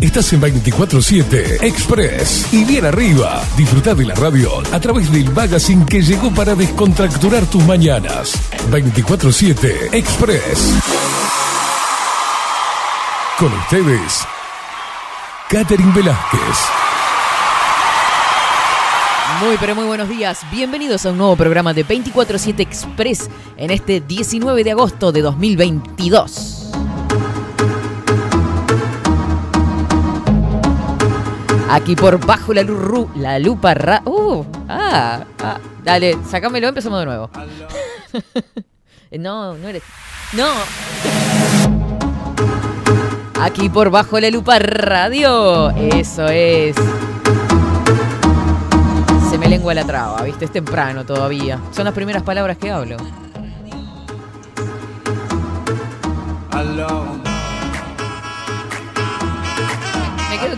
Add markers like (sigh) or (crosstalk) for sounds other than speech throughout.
Estás en 24-7 Express y bien arriba. Disfruta de la radio a través del magazine que llegó para descontracturar tus mañanas. 24-7 Express. Con ustedes, Catherine Velázquez. Muy pero muy buenos días, bienvenidos a un nuevo programa de 24-7 Express en este 19 de agosto de 2022. Aquí por bajo la, luz, la lupa ra... Uh, ah, ah, dale, sacámelo, empezamos de nuevo. (laughs) no, no eres... No. Aquí por bajo la lupa radio. Eso es. Se me lengua la traba, ¿viste? Es temprano todavía. Son las primeras palabras que hablo.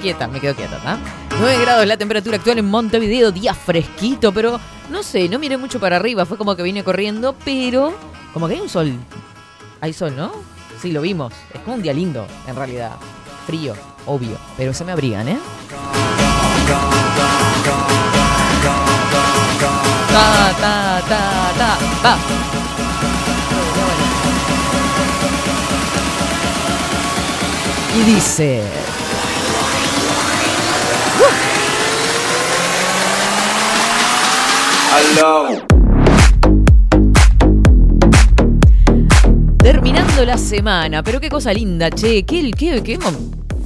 Quieta, me quedo quieta, ¿tá? 9 grados la temperatura actual en Montevideo, día fresquito, pero no sé, no miré mucho para arriba, fue como que vine corriendo, pero como que hay un sol. Hay sol, ¿no? Sí, lo vimos. Es como un día lindo, en realidad. Frío, obvio, pero se me abrigan, ¿eh? Ta, ta, ta, ta, ta. Y dice... Terminando la semana, pero qué cosa linda, che, qué, qué,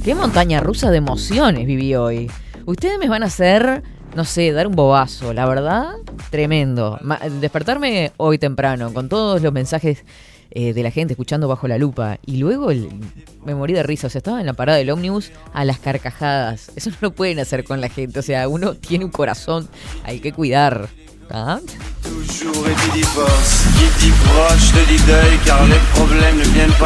qué, montaña rusa de emociones viví hoy. Ustedes me van a hacer, no sé, dar un bobazo, la verdad, tremendo. Despertarme hoy temprano con todos los mensajes eh, de la gente escuchando bajo la lupa y luego el- me morí de risa, o sea, estaba en la parada del ómnibus a las carcajadas. Eso no lo pueden hacer con la gente, o sea, uno tiene un corazón, hay que cuidar. ¿Ah?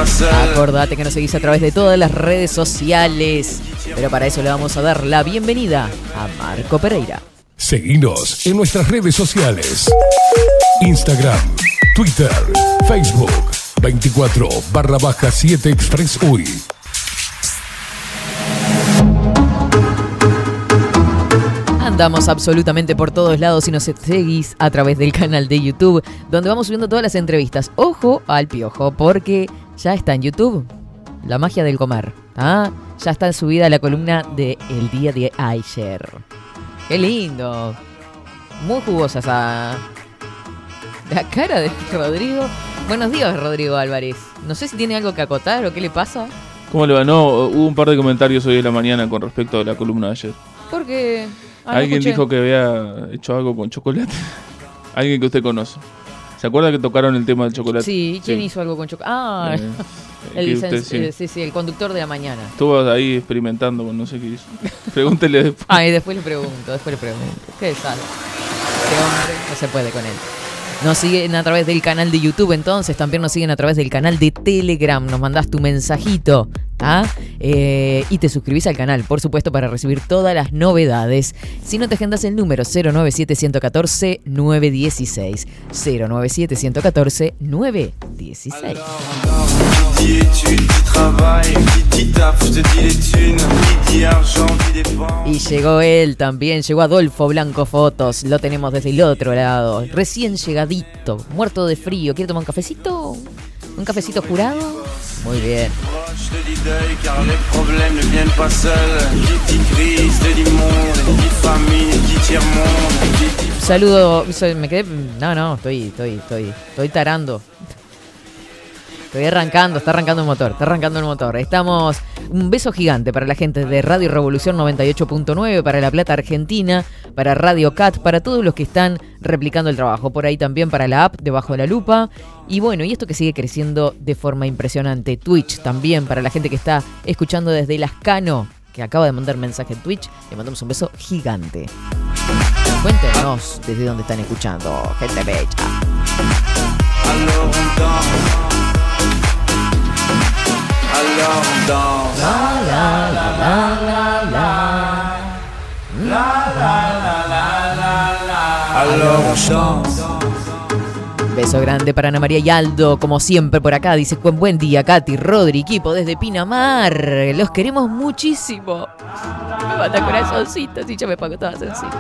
Seuls. Acordate que nos seguís a través de todas las redes sociales. Pero para eso le vamos a dar la bienvenida a Marco Pereira. Seguinos en nuestras redes sociales. Instagram, Twitter, Facebook, 24 barra baja 7 Express UI. Andamos absolutamente por todos lados y nos seguís a través del canal de YouTube, donde vamos subiendo todas las entrevistas. Ojo al piojo, porque ya está en YouTube la magia del comer. ¿ah? Ya está subida la columna de El día de ayer. ¡Qué lindo! Muy jugosa esa. La cara de Rodrigo. Buenos días, Rodrigo Álvarez. No sé si tiene algo que acotar o qué le pasa. ¿Cómo le va? No, hubo un par de comentarios hoy en la mañana con respecto a la columna de ayer. Porque. Ah, Alguien dijo que había hecho algo con chocolate. (laughs) Alguien que usted conoce. ¿Se acuerda que tocaron el tema del chocolate? Sí, ¿quién hizo algo con chocolate? Ah, Eh, (laughs) el, que usted sí. eh, sí, sí, el conductor de la mañana. Estuvo ahí experimentando con no sé qué hizo. (laughs) Pregúntele después. Ah, y después le pregunto, después le pregunto. Qué desastre. Este hombre no se puede con él. Nos siguen a través del canal de YouTube, entonces también nos siguen a través del canal de Telegram. Nos mandás tu mensajito, Eh, y te suscribís al canal, por supuesto, para recibir todas las novedades. Si no te agendas el número 097-114-916. 097-114-916. Qui dit études, dit travail, qui dit taf, je te dis les thunes, qui dit argent, dit dépenses. Y llegó él también, llegó Adolfo Blanco Fotos, lo tenemos desde el otro lado, recién llegadito, muerto de frío, ¿quiere tomar un cafecito? ¿Un cafecito jurado? Muy bien. Saludo, me quedé, no, no, estoy, estoy, estoy, estoy tarando. Estoy arrancando, está arrancando el motor, está arrancando el motor. Estamos, un beso gigante para la gente de Radio Revolución 98.9, para La Plata Argentina, para Radio Cat, para todos los que están replicando el trabajo. Por ahí también para la app Debajo de la Lupa. Y bueno, y esto que sigue creciendo de forma impresionante. Twitch también, para la gente que está escuchando desde Lascano, que acaba de mandar mensaje en Twitch. Le mandamos un beso gigante. Cuéntenos desde dónde están escuchando, gente bella. Beso grande para Ana María y Aldo, como siempre por acá. Dice, buen día, Katy, Rodri, equipo desde Pinamar. Los queremos muchísimo. Me mata corazoncitos y ya me pago todas chante.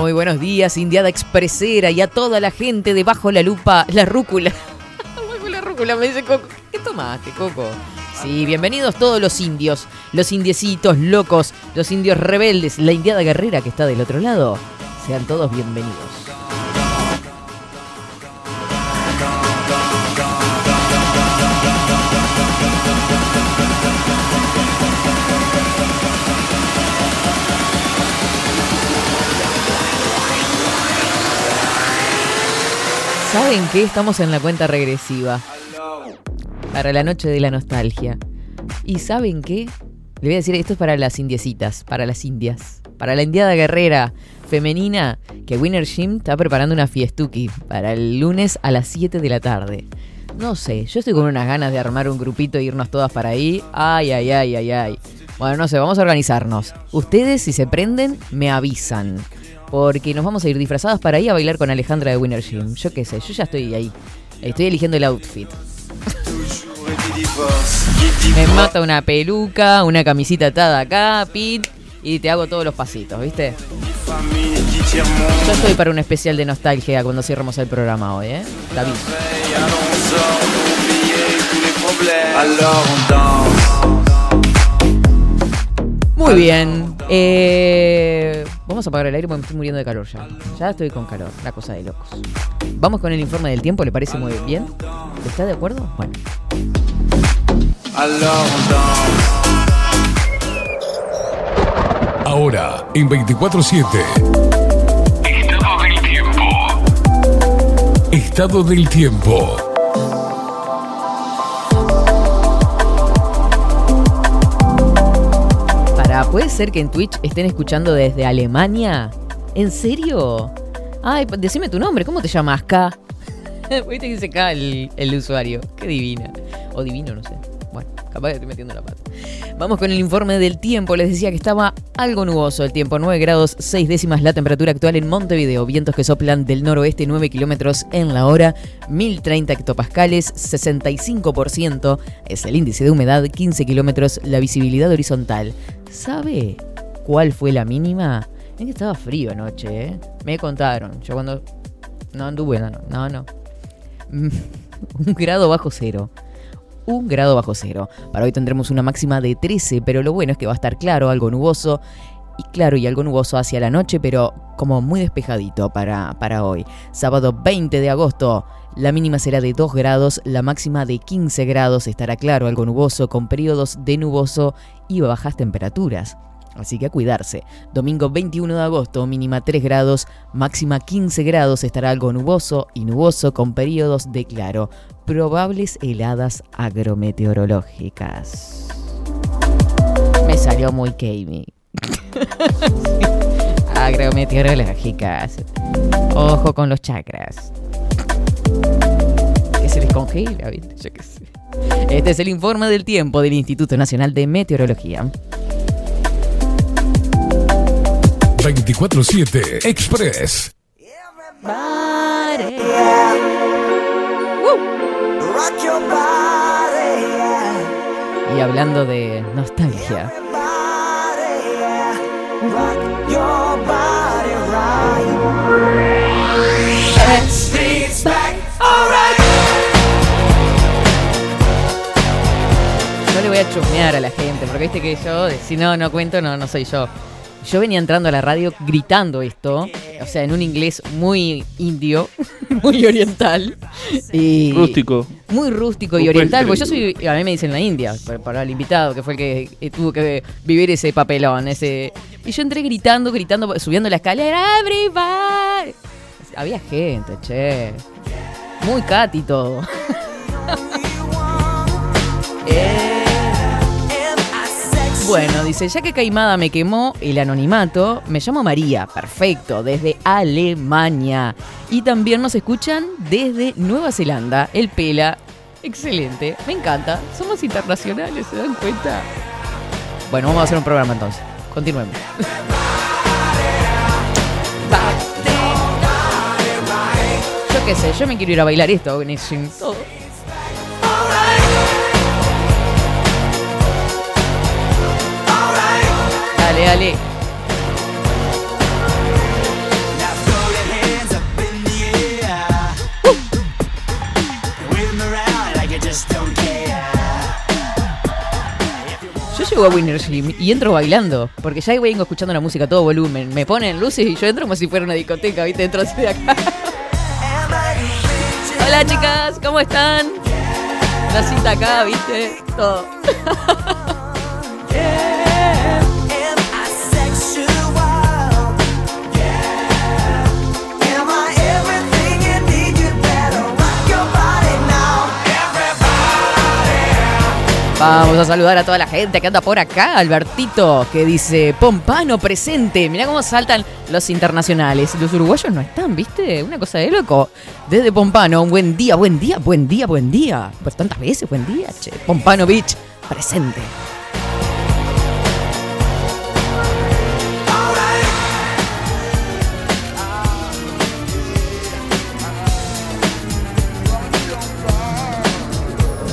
Muy buenos días, Indiada Expresera y a toda la gente de Bajo la Lupa, la rúcula. (laughs) Bajo la me dice Coco. ¿Qué tomaste, Coco? Sí, bienvenidos todos los indios, los indiecitos locos, los indios rebeldes, la indiada guerrera que está del otro lado. Sean todos bienvenidos. ¿Saben qué? Estamos en la cuenta regresiva para la noche de la nostalgia. ¿Y saben qué? Le voy a decir, esto es para las indiecitas, para las indias, para la indiada guerrera femenina, que Winner Jim está preparando una fiestuki para el lunes a las 7 de la tarde. No sé, yo estoy con unas ganas de armar un grupito e irnos todas para ahí. Ay, ay, ay, ay, ay. Bueno, no sé, vamos a organizarnos. Ustedes, si se prenden, me avisan. Porque nos vamos a ir disfrazadas para ahí a bailar con Alejandra de Winner Jim. Yo qué sé, yo ya estoy ahí. Estoy eligiendo el outfit. Me mata una peluca, una camisita atada acá, pin, y te hago todos los pasitos, ¿viste? Yo estoy para un especial de nostalgia cuando cierremos el programa hoy, ¿eh? Danse. Muy bien. Eh, vamos a apagar el aire porque me estoy muriendo de calor ya. Ya estoy con calor, la cosa de locos. Vamos con el informe del tiempo, ¿le parece muy bien? ¿Está de acuerdo? Bueno. Alors on danse. Ahora, en 24-7. Estado del tiempo. Estado del tiempo. Para, ¿puede ser que en Twitch estén escuchando desde Alemania? ¿En serio? Ay, decime tu nombre, ¿cómo te llamas? K. (laughs) Viste que dice K el, el usuario. Qué divina. O divino, no sé. Capaz que estoy metiendo la pata. Vamos con el informe del tiempo. Les decía que estaba algo nuboso el tiempo. 9 grados 6 décimas la temperatura actual en Montevideo. Vientos que soplan del noroeste 9 kilómetros en la hora. 1030 hectopascales. 65% es el índice de humedad. 15 kilómetros la visibilidad horizontal. ¿Sabe cuál fue la mínima? Es que estaba frío anoche, ¿eh? Me contaron. Yo cuando... No anduve, no, no, no. (laughs) Un grado bajo cero. Un grado bajo cero. Para hoy tendremos una máxima de 13, pero lo bueno es que va a estar claro, algo nuboso. Y claro, y algo nuboso hacia la noche, pero como muy despejadito para, para hoy. Sábado 20 de agosto, la mínima será de 2 grados, la máxima de 15 grados. Estará claro, algo nuboso, con periodos de nuboso y bajas temperaturas. Así que a cuidarse. Domingo 21 de agosto, mínima 3 grados, máxima 15 grados, estará algo nuboso y nuboso con periodos de claro. Probables heladas agrometeorológicas. Me salió muy gaming. (laughs) agrometeorológicas. Ojo con los chakras. Que se les congela, ¿viste? Yo qué sé. Este es el informe del tiempo del Instituto Nacional de Meteorología. 24-7 Express. Rock your body, yeah. Y hablando de nostalgia, yo le voy a chusmear a la gente, porque viste que yo, si no, no cuento, no, no soy yo. Yo venía entrando a la radio gritando esto, o sea, en un inglés muy indio, (laughs) muy oriental. Y Rústico. Muy rústico y oriental, porque yo soy, a mí me dicen la India, pa- para el invitado, que fue el que eh, tuvo que vivir ese papelón, ese... Y yo entré gritando, gritando, subiendo la escalera, everybody. Había gente, che. Muy Katy todo. (laughs) Eh, Bueno, dice, ya que Caimada me quemó el anonimato, me llamo María, perfecto, desde Alemania. Y también nos escuchan desde Nueva Zelanda, el Pela. Excelente, me encanta. Somos internacionales, ¿se dan cuenta? Bueno, vamos a hacer un programa entonces. Continuemos. Yo qué sé, yo me quiero ir a bailar esto, todo. Don't care. Yo llego a Winner Slim y entro bailando, porque ya vengo escuchando la música a todo volumen. Me ponen luces y yo entro como si fuera una discoteca, ¿viste? Entro así de acá. Hola chicas, ¿cómo están? La cinta acá, ¿viste? Todo. (laughs) Vamos a saludar a toda la gente que anda por acá. Albertito, que dice, Pompano presente. Mirá cómo saltan los internacionales. Los uruguayos no están, ¿viste? Una cosa de loco. Desde Pompano, un buen día, buen día, buen día, buen día. Pues tantas veces, buen día, che. Pompano Beach, presente.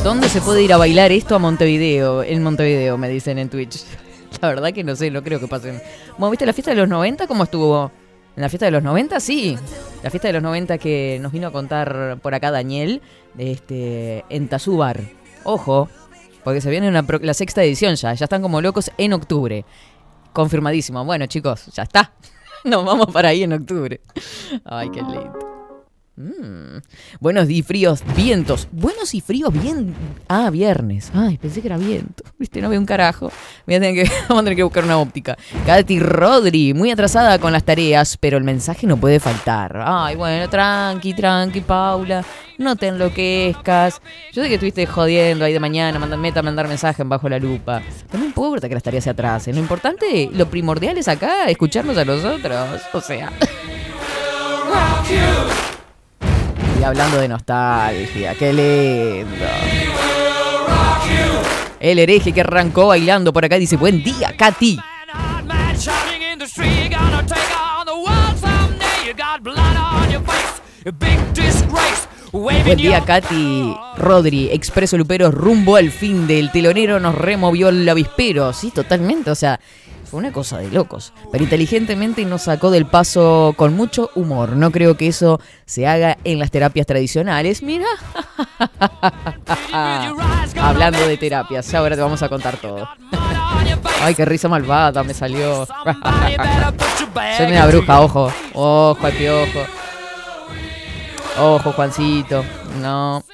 ¿Dónde se puede ir a bailar esto a Montevideo? En Montevideo, me dicen en Twitch. (laughs) La verdad que no sé, no creo que pasen. Bueno, ¿viste la fiesta de los 90? ¿Cómo estuvo? ¿En la fiesta de los 90? Sí. La fiesta de los 90 que nos vino a contar por acá Daniel, este, en Tazúbar. Ojo, porque se viene la sexta edición ya. Ya están como locos en octubre. Confirmadísimo. Bueno, chicos, ya está. (laughs) Nos vamos para ahí en octubre. Ay, qué lindo. Mm. Buenos y fríos vientos. Buenos y fríos bien. Ah, viernes. Ay, pensé que era viento. (laughs) Viste, no veo un carajo. Voy a tener que, (laughs) vamos a tener que buscar una óptica. Katy Rodri, muy atrasada con las tareas, pero el mensaje no puede faltar. Ay, bueno, tranqui, tranqui, Paula. No te enloquezcas. Yo sé que estuviste jodiendo ahí de mañana, manda- meta a mandar mensaje bajo la lupa. Pero no importa que las tareas se atrasen. Lo importante, lo primordial es acá, escucharnos a nosotros. O sea. Hablando de nostalgia, qué lindo. El hereje que arrancó bailando por acá dice, buen día, Katy. Buen día, Katy. Rodri, Expreso Lupero, rumbo al fin del telonero nos removió el avispero. Sí, totalmente, o sea, fue una cosa de locos. Pero inteligentemente nos sacó del paso con mucho humor. No creo que eso se haga en las terapias tradicionales. Mira. (laughs) Hablando de terapias, ahora te vamos a contar todo. Ay, qué risa malvada me salió. (laughs) Soy una bruja, ojo. Ojo al piojo. Ojo, Juancito. No. (laughs)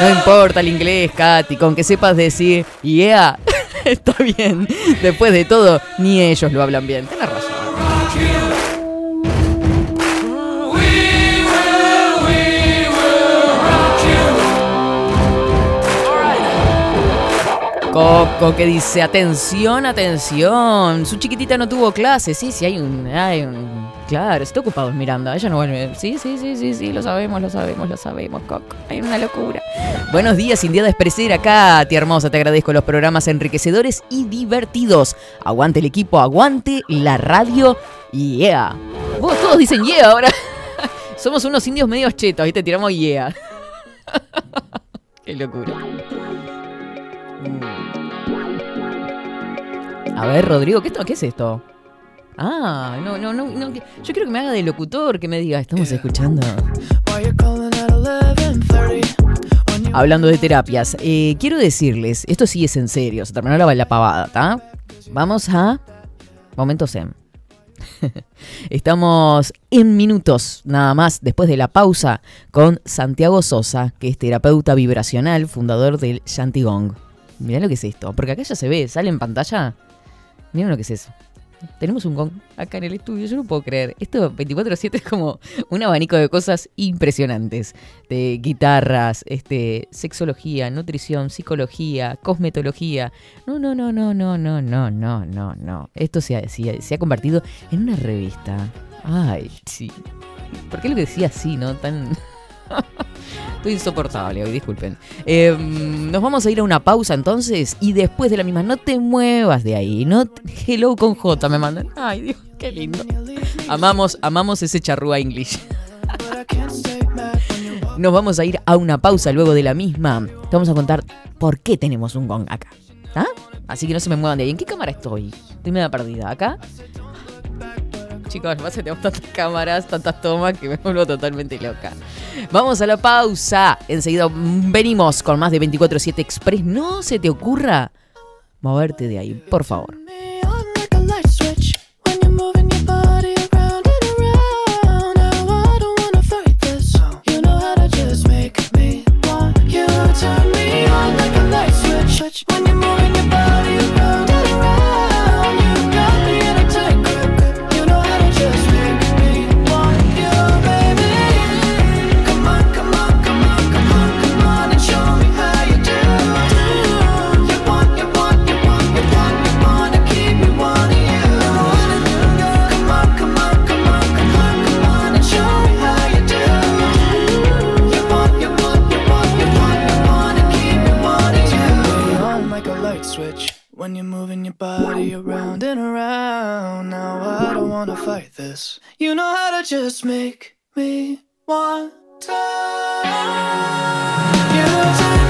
No importa el inglés, Katy, con que sepas decir, yeah, (laughs) está bien. Después de todo, ni ellos lo hablan bien. Tienes razón. Coco que dice, atención, atención. Su chiquitita no tuvo clase. Sí, sí, hay un, hay un... Claro, está ocupado Miranda. Ella no vuelve. Sí, sí, sí, sí, sí, lo sabemos, lo sabemos, lo sabemos, Coco. Hay una locura. Buenos días, India de Expreser acá. Tía hermosa, te agradezco los programas enriquecedores y divertidos. Aguante el equipo, aguante la radio. Yeah. Vos todos dicen yeah ahora. (laughs) Somos unos indios medios chetos, ¿viste? Tiramos yeah. (laughs) Qué locura. A ver, Rodrigo, ¿qué, esto- qué es esto? Ah, no, no, no, no, Yo quiero que me haga de locutor, que me diga, estamos escuchando. Hablando de terapias, eh, quiero decirles, esto sí es en serio, se terminó la, la pavada, ¿está? Vamos a... Momento Zen. (laughs) Estamos en minutos, nada más, después de la pausa, con Santiago Sosa, que es terapeuta vibracional, fundador del Shantigong. Mirá lo que es esto, porque acá ya se ve, sale en pantalla. Miren lo que es eso. Tenemos un gong acá en el estudio, yo no puedo creer. Esto 24-7 es como un abanico de cosas impresionantes. De guitarras, este, sexología, nutrición, psicología, cosmetología. No, no, no, no, no, no, no, no, no, no. Esto se ha, se se ha convertido en una revista. Ay, sí. ¿Por qué lo decía así, no? Tan... Estoy insoportable hoy, disculpen. Eh, nos vamos a ir a una pausa entonces y después de la misma, no te muevas de ahí. No hello con J me mandan. Ay, Dios, qué lindo. Amamos, amamos ese charrúa English. Nos vamos a ir a una pausa luego de la misma. Te vamos a contar por qué tenemos un gong acá. ¿Ah? Así que no se me muevan de ahí. ¿En qué cámara estoy? Estoy media perdida. ¿Acá? Chicos, más que tenemos tantas cámaras, tantas tomas que me vuelvo totalmente loca. Vamos a la pausa. Enseguida venimos con más de 24-7 Express. No se te ocurra moverte de ahí, por favor. when your body around and around. Now I don't wanna fight this. You know how to just make me want to. You turn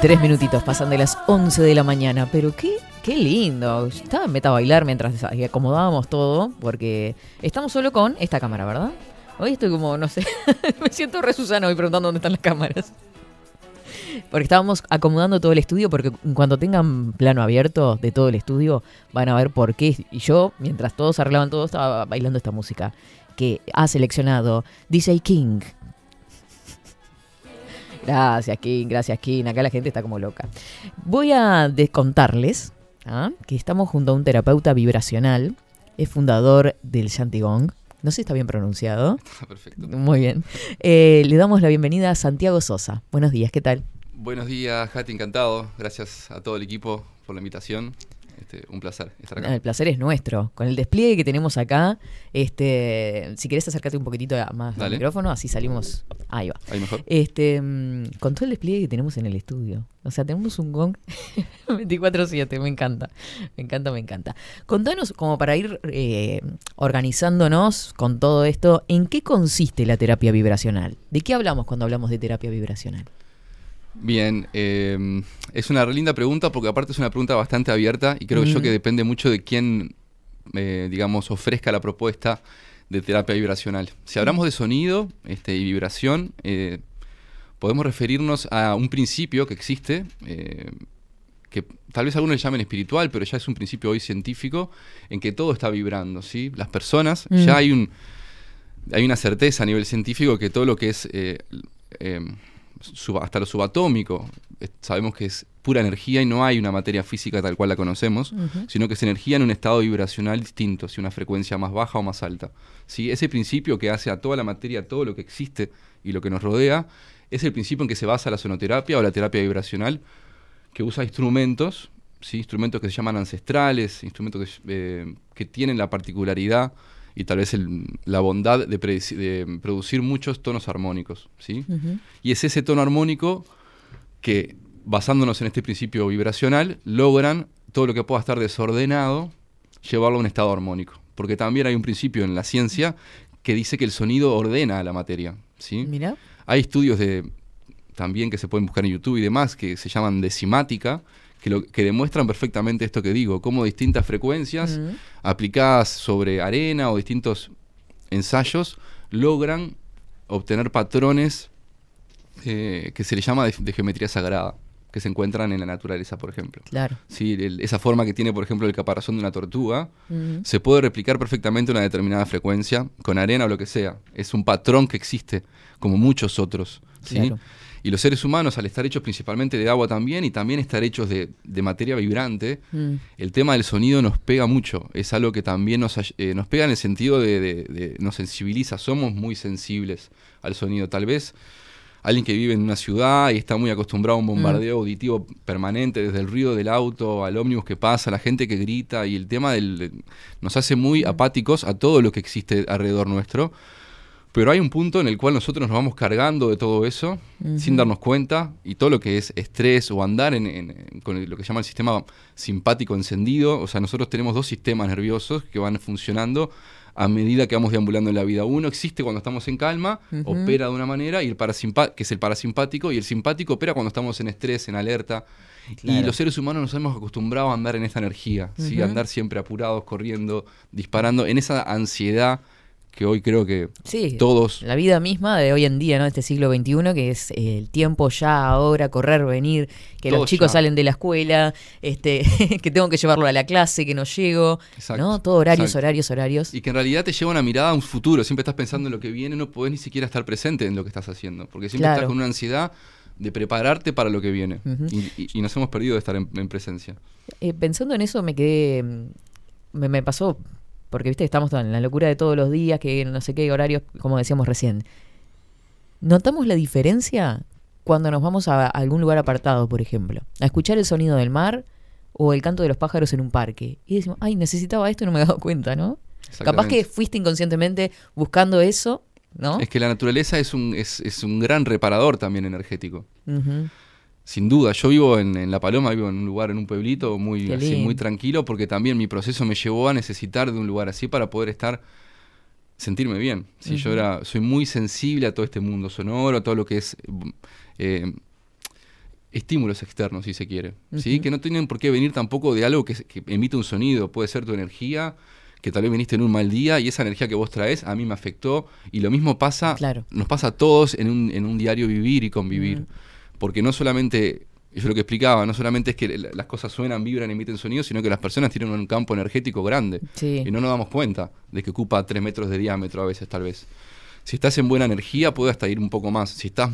Tres minutitos pasan de las 11 de la mañana, pero qué, qué lindo. Estaba en meta a bailar mientras acomodábamos todo, porque estamos solo con esta cámara, ¿verdad? Hoy estoy como, no sé, (laughs) me siento re Susana hoy preguntando dónde están las cámaras. Porque estábamos acomodando todo el estudio, porque cuando tengan plano abierto de todo el estudio, van a ver por qué. Y yo, mientras todos arreglaban todo, estaba bailando esta música que ha seleccionado DJ King. Gracias, King, gracias, King. Acá la gente está como loca. Voy a descontarles ¿ah? que estamos junto a un terapeuta vibracional. Es fundador del Shantigong. No sé si está bien pronunciado. (laughs) Perfecto. Muy bien. Eh, le damos la bienvenida a Santiago Sosa. Buenos días, ¿qué tal? Buenos días, Jati, encantado. Gracias a todo el equipo por la invitación. Este, un placer estar acá. El placer es nuestro. Con el despliegue que tenemos acá, este, si querés acercarte un poquitito más al micrófono, así salimos. Ahí va. Ahí mejor. Este, mm, con todo el despliegue que tenemos en el estudio. O sea, tenemos un gong (laughs) 24/7, me encanta. Me encanta, me encanta. Contanos, como para ir eh, organizándonos con todo esto, ¿en qué consiste la terapia vibracional? ¿De qué hablamos cuando hablamos de terapia vibracional? Bien, eh, es una re linda pregunta porque aparte es una pregunta bastante abierta y creo yo Mm. que depende mucho de quién, eh, digamos, ofrezca la propuesta de terapia vibracional. Si hablamos de sonido este, y vibración, eh, podemos referirnos a un principio que existe, eh, que tal vez algunos le llamen espiritual, pero ya es un principio hoy científico, en que todo está vibrando, ¿sí? Las personas, Mm. ya hay un hay una certeza a nivel científico que todo lo que es eh, sub- hasta lo subatómico, sabemos que es pura energía y no hay una materia física tal cual la conocemos, sino que es energía en un estado vibracional distinto, si una frecuencia más baja o más alta. ¿sí? Ese principio que hace a toda la materia, a todo lo que existe y lo que nos rodea, es el principio en que se basa la sonoterapia o la terapia vibracional, que usa instrumentos, ¿sí? instrumentos que se llaman ancestrales, instrumentos que, eh, que tienen la particularidad y tal vez el- la bondad de, producir muchos tonos armónicos. ¿sí? Y es ese tono armónico que, basándonos en este principio vibracional, logran todo lo que pueda estar desordenado, llevarlo a un estado armónico. Porque también hay un principio en la ciencia que dice que el sonido ordena a la materia. ¿sí? Mira. Hay estudios de también que se pueden buscar en YouTube y demás que se llaman decimática, que, lo, que demuestran perfectamente esto que digo, cómo distintas frecuencias aplicadas sobre arena o distintos ensayos logran obtener patrones eh, que se le llama de, de geometría sagrada, que se encuentran en la naturaleza, por ejemplo. Claro. Sí, el- esa forma que tiene, por ejemplo, el caparazón de una tortuga, se puede replicar perfectamente una determinada frecuencia, con arena o lo que sea. Es un patrón que existe, como muchos otros. ¿sí? Claro. Y los seres humanos, al estar hechos principalmente de agua también, y también estar hechos de, de materia vibrante, Mm. el tema del sonido nos pega mucho. Es algo que también nos, eh, nos pega en el sentido de, de- de- nos sensibiliza. Somos muy sensibles al sonido. Tal vez alguien que vive en una ciudad y está muy acostumbrado a un bombardeo auditivo permanente, desde el ruido del auto al ómnibus que pasa, la gente que grita y el tema del, de- nos hace muy apáticos a todo lo que existe alrededor nuestro. Pero hay un punto en el cual nosotros nos vamos cargando de todo eso sin darnos cuenta y todo lo que es estrés o andar en, en- en- con lo que se llama el sistema simpático encendido. O sea, nosotros tenemos dos sistemas nerviosos que van funcionando a medida que vamos deambulando en la vida. Uno existe cuando estamos en calma, opera de una manera, y el que es el parasimpático, y el simpático opera cuando estamos en estrés, en alerta. Y los seres humanos nos hemos acostumbrado a andar en esta energía, ¿sí? Ujú. a andar siempre apurados, corriendo, disparando, en esa ansiedad que hoy creo que Sí, todos la vida misma de hoy en día, ¿no? Este siglo XXI, que es eh, el tiempo ya, ahora, correr, venir, que los chicos ya. salen de la escuela, este, (laughs) que tengo que llevarlo a la clase, que no llego, Exacto, ¿no? Todo horarios, exacto. horarios, horarios. Y que en realidad te lleva una mirada a un futuro. Siempre estás pensando en lo que viene, no podés ni siquiera estar presente en lo que estás haciendo. Porque siempre Claro. estás con una ansiedad de prepararte para lo que viene. Y, y- y nos hemos perdido de estar en, en presencia. Eh, pensando en eso me quedé, mm, me, me pasó, porque viste, estamos en la locura de todos los días, que no sé qué horarios, como decíamos recién. ¿Notamos la diferencia cuando nos vamos a algún lugar apartado, por ejemplo? A escuchar el sonido del mar o el canto de los pájaros en un parque. Y decimos, ay, necesitaba esto y no me he dado cuenta, ¿no? Capaz que fuiste inconscientemente buscando eso, ¿no? Es que la naturaleza es un, es, es un gran reparador también energético. Sin duda, yo vivo en, en La Paloma, vivo en un lugar, en un pueblito muy, así, muy tranquilo, porque también mi proceso me llevó a necesitar de un lugar así para poder estar, sentirme bien. Sí, Yo era, soy muy sensible a todo este mundo sonoro, a todo lo que es eh, estímulos externos, si se quiere. ¿sí? Que no tienen por qué venir tampoco de algo que emite un sonido. Puede ser tu energía, que tal vez viniste en un mal día y esa energía que vos traes a mí me afectó. Y lo mismo pasa, Claro. nos pasa a todos en un, en un diario vivir y convivir. Porque no solamente, yo lo que explicaba, no solamente es que la- las cosas suenan, vibran, emiten sonidos, sino que las personas tienen un campo energético grande. Sí. Y no nos damos cuenta de que ocupa 3 metros de diámetro a veces, tal vez. Si estás en buena energía, puede hasta ir un poco más. Si estás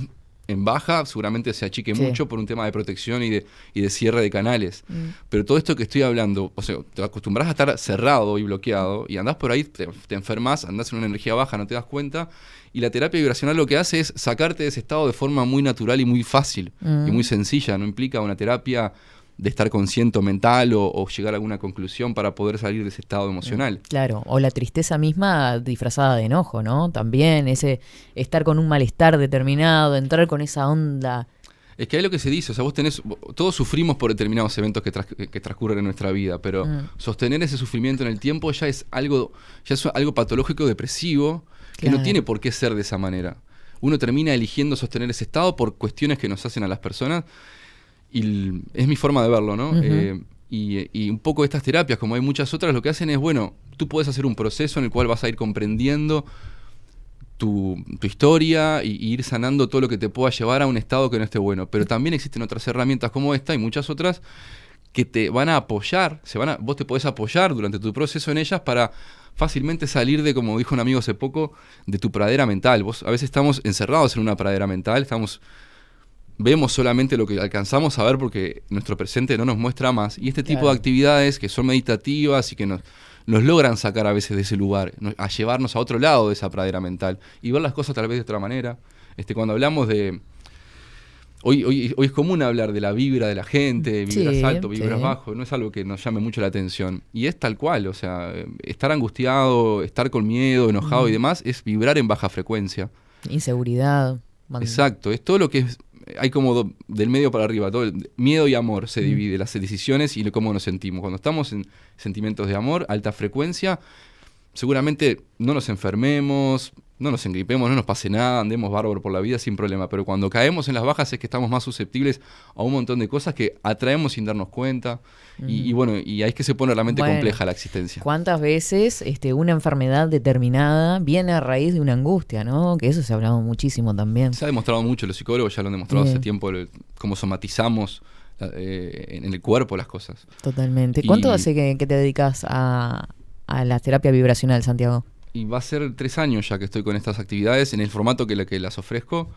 en baja, seguramente se achique Sí. mucho por un tema de protección y de, y de cierre de canales. Mm. Pero todo esto que estoy hablando, o sea, te acostumbras a estar cerrado y bloqueado y andás por ahí, te, te enfermas, andás en una energía baja, no te das cuenta. Y la terapia vibracional lo que hace es sacarte de ese estado de forma muy natural y muy fácil Mm. y muy sencilla. No implica una terapia de estar consciente mental o, o llegar a alguna conclusión para poder salir de ese estado emocional. Claro, o la tristeza misma disfrazada de enojo, ¿no? También ese estar con un malestar determinado, entrar con esa onda. Es que hay lo que se dice, o sea, vos tenés, todos sufrimos por determinados eventos que transcurren en nuestra vida, pero Mm. sostener ese sufrimiento en el tiempo ya es algo, ya es algo patológico, depresivo, que Claro. no tiene por qué ser de esa manera. Uno termina eligiendo sostener ese estado por cuestiones que nos hacen a las personas y es mi forma de verlo, ¿no? Eh, y, y un poco estas terapias, como hay muchas otras, lo que hacen es, bueno, tú puedes hacer un proceso en el cual vas a ir comprendiendo tu, tu historia y, y ir sanando todo lo que te pueda llevar a un estado que no esté bueno. Pero también existen otras herramientas como esta y muchas otras que te van a apoyar, se van a, vos te podés apoyar durante tu proceso en ellas para fácilmente salir de, como dijo un amigo hace poco, de tu pradera mental. Vos a veces estamos encerrados en una pradera mental, estamos vemos solamente lo que alcanzamos a ver porque nuestro presente no nos muestra más. Y este tipo Claro. de actividades que son meditativas y que nos, nos logran sacar a veces de ese lugar, a llevarnos a otro lado de esa pradera mental y ver las cosas tal vez de otra manera. Este, cuando hablamos de... Hoy, hoy, hoy es común hablar de la vibra de la gente, vibras Sí, alto, vibras sí. bajo, no es algo que nos llame mucho la atención. Y es tal cual, o sea, estar angustiado, estar con miedo, enojado y demás, es vibrar en baja frecuencia. Inseguridad. man- Exacto, es todo lo que es, hay como do- del medio para arriba, todo el- miedo y amor se Mm. divide, las decisiones y cómo nos sentimos. Cuando estamos en sentimientos de amor, alta frecuencia, seguramente no nos enfermemos, no nos engripemos, no nos pase nada, andemos bárbaro por la vida sin problema. Pero cuando caemos en las bajas es que estamos más susceptibles a un montón de cosas que atraemos sin darnos cuenta. Y, y bueno, y ahí es que se pone realmente Bueno. compleja la existencia. ¿Cuántas veces este, una enfermedad determinada viene a raíz de una angustia, ¿no? Que eso se ha hablado muchísimo también. Se ha demostrado mucho, los psicólogos ya lo han demostrado Bien. hace tiempo, cómo somatizamos eh, en el cuerpo las cosas. Totalmente. ¿Cuánto Y- hace que, que te dedicas a, a la terapia vibracional, Santiago? Y va a ser tres años ya que estoy con estas actividades en el formato que, que las ofrezco.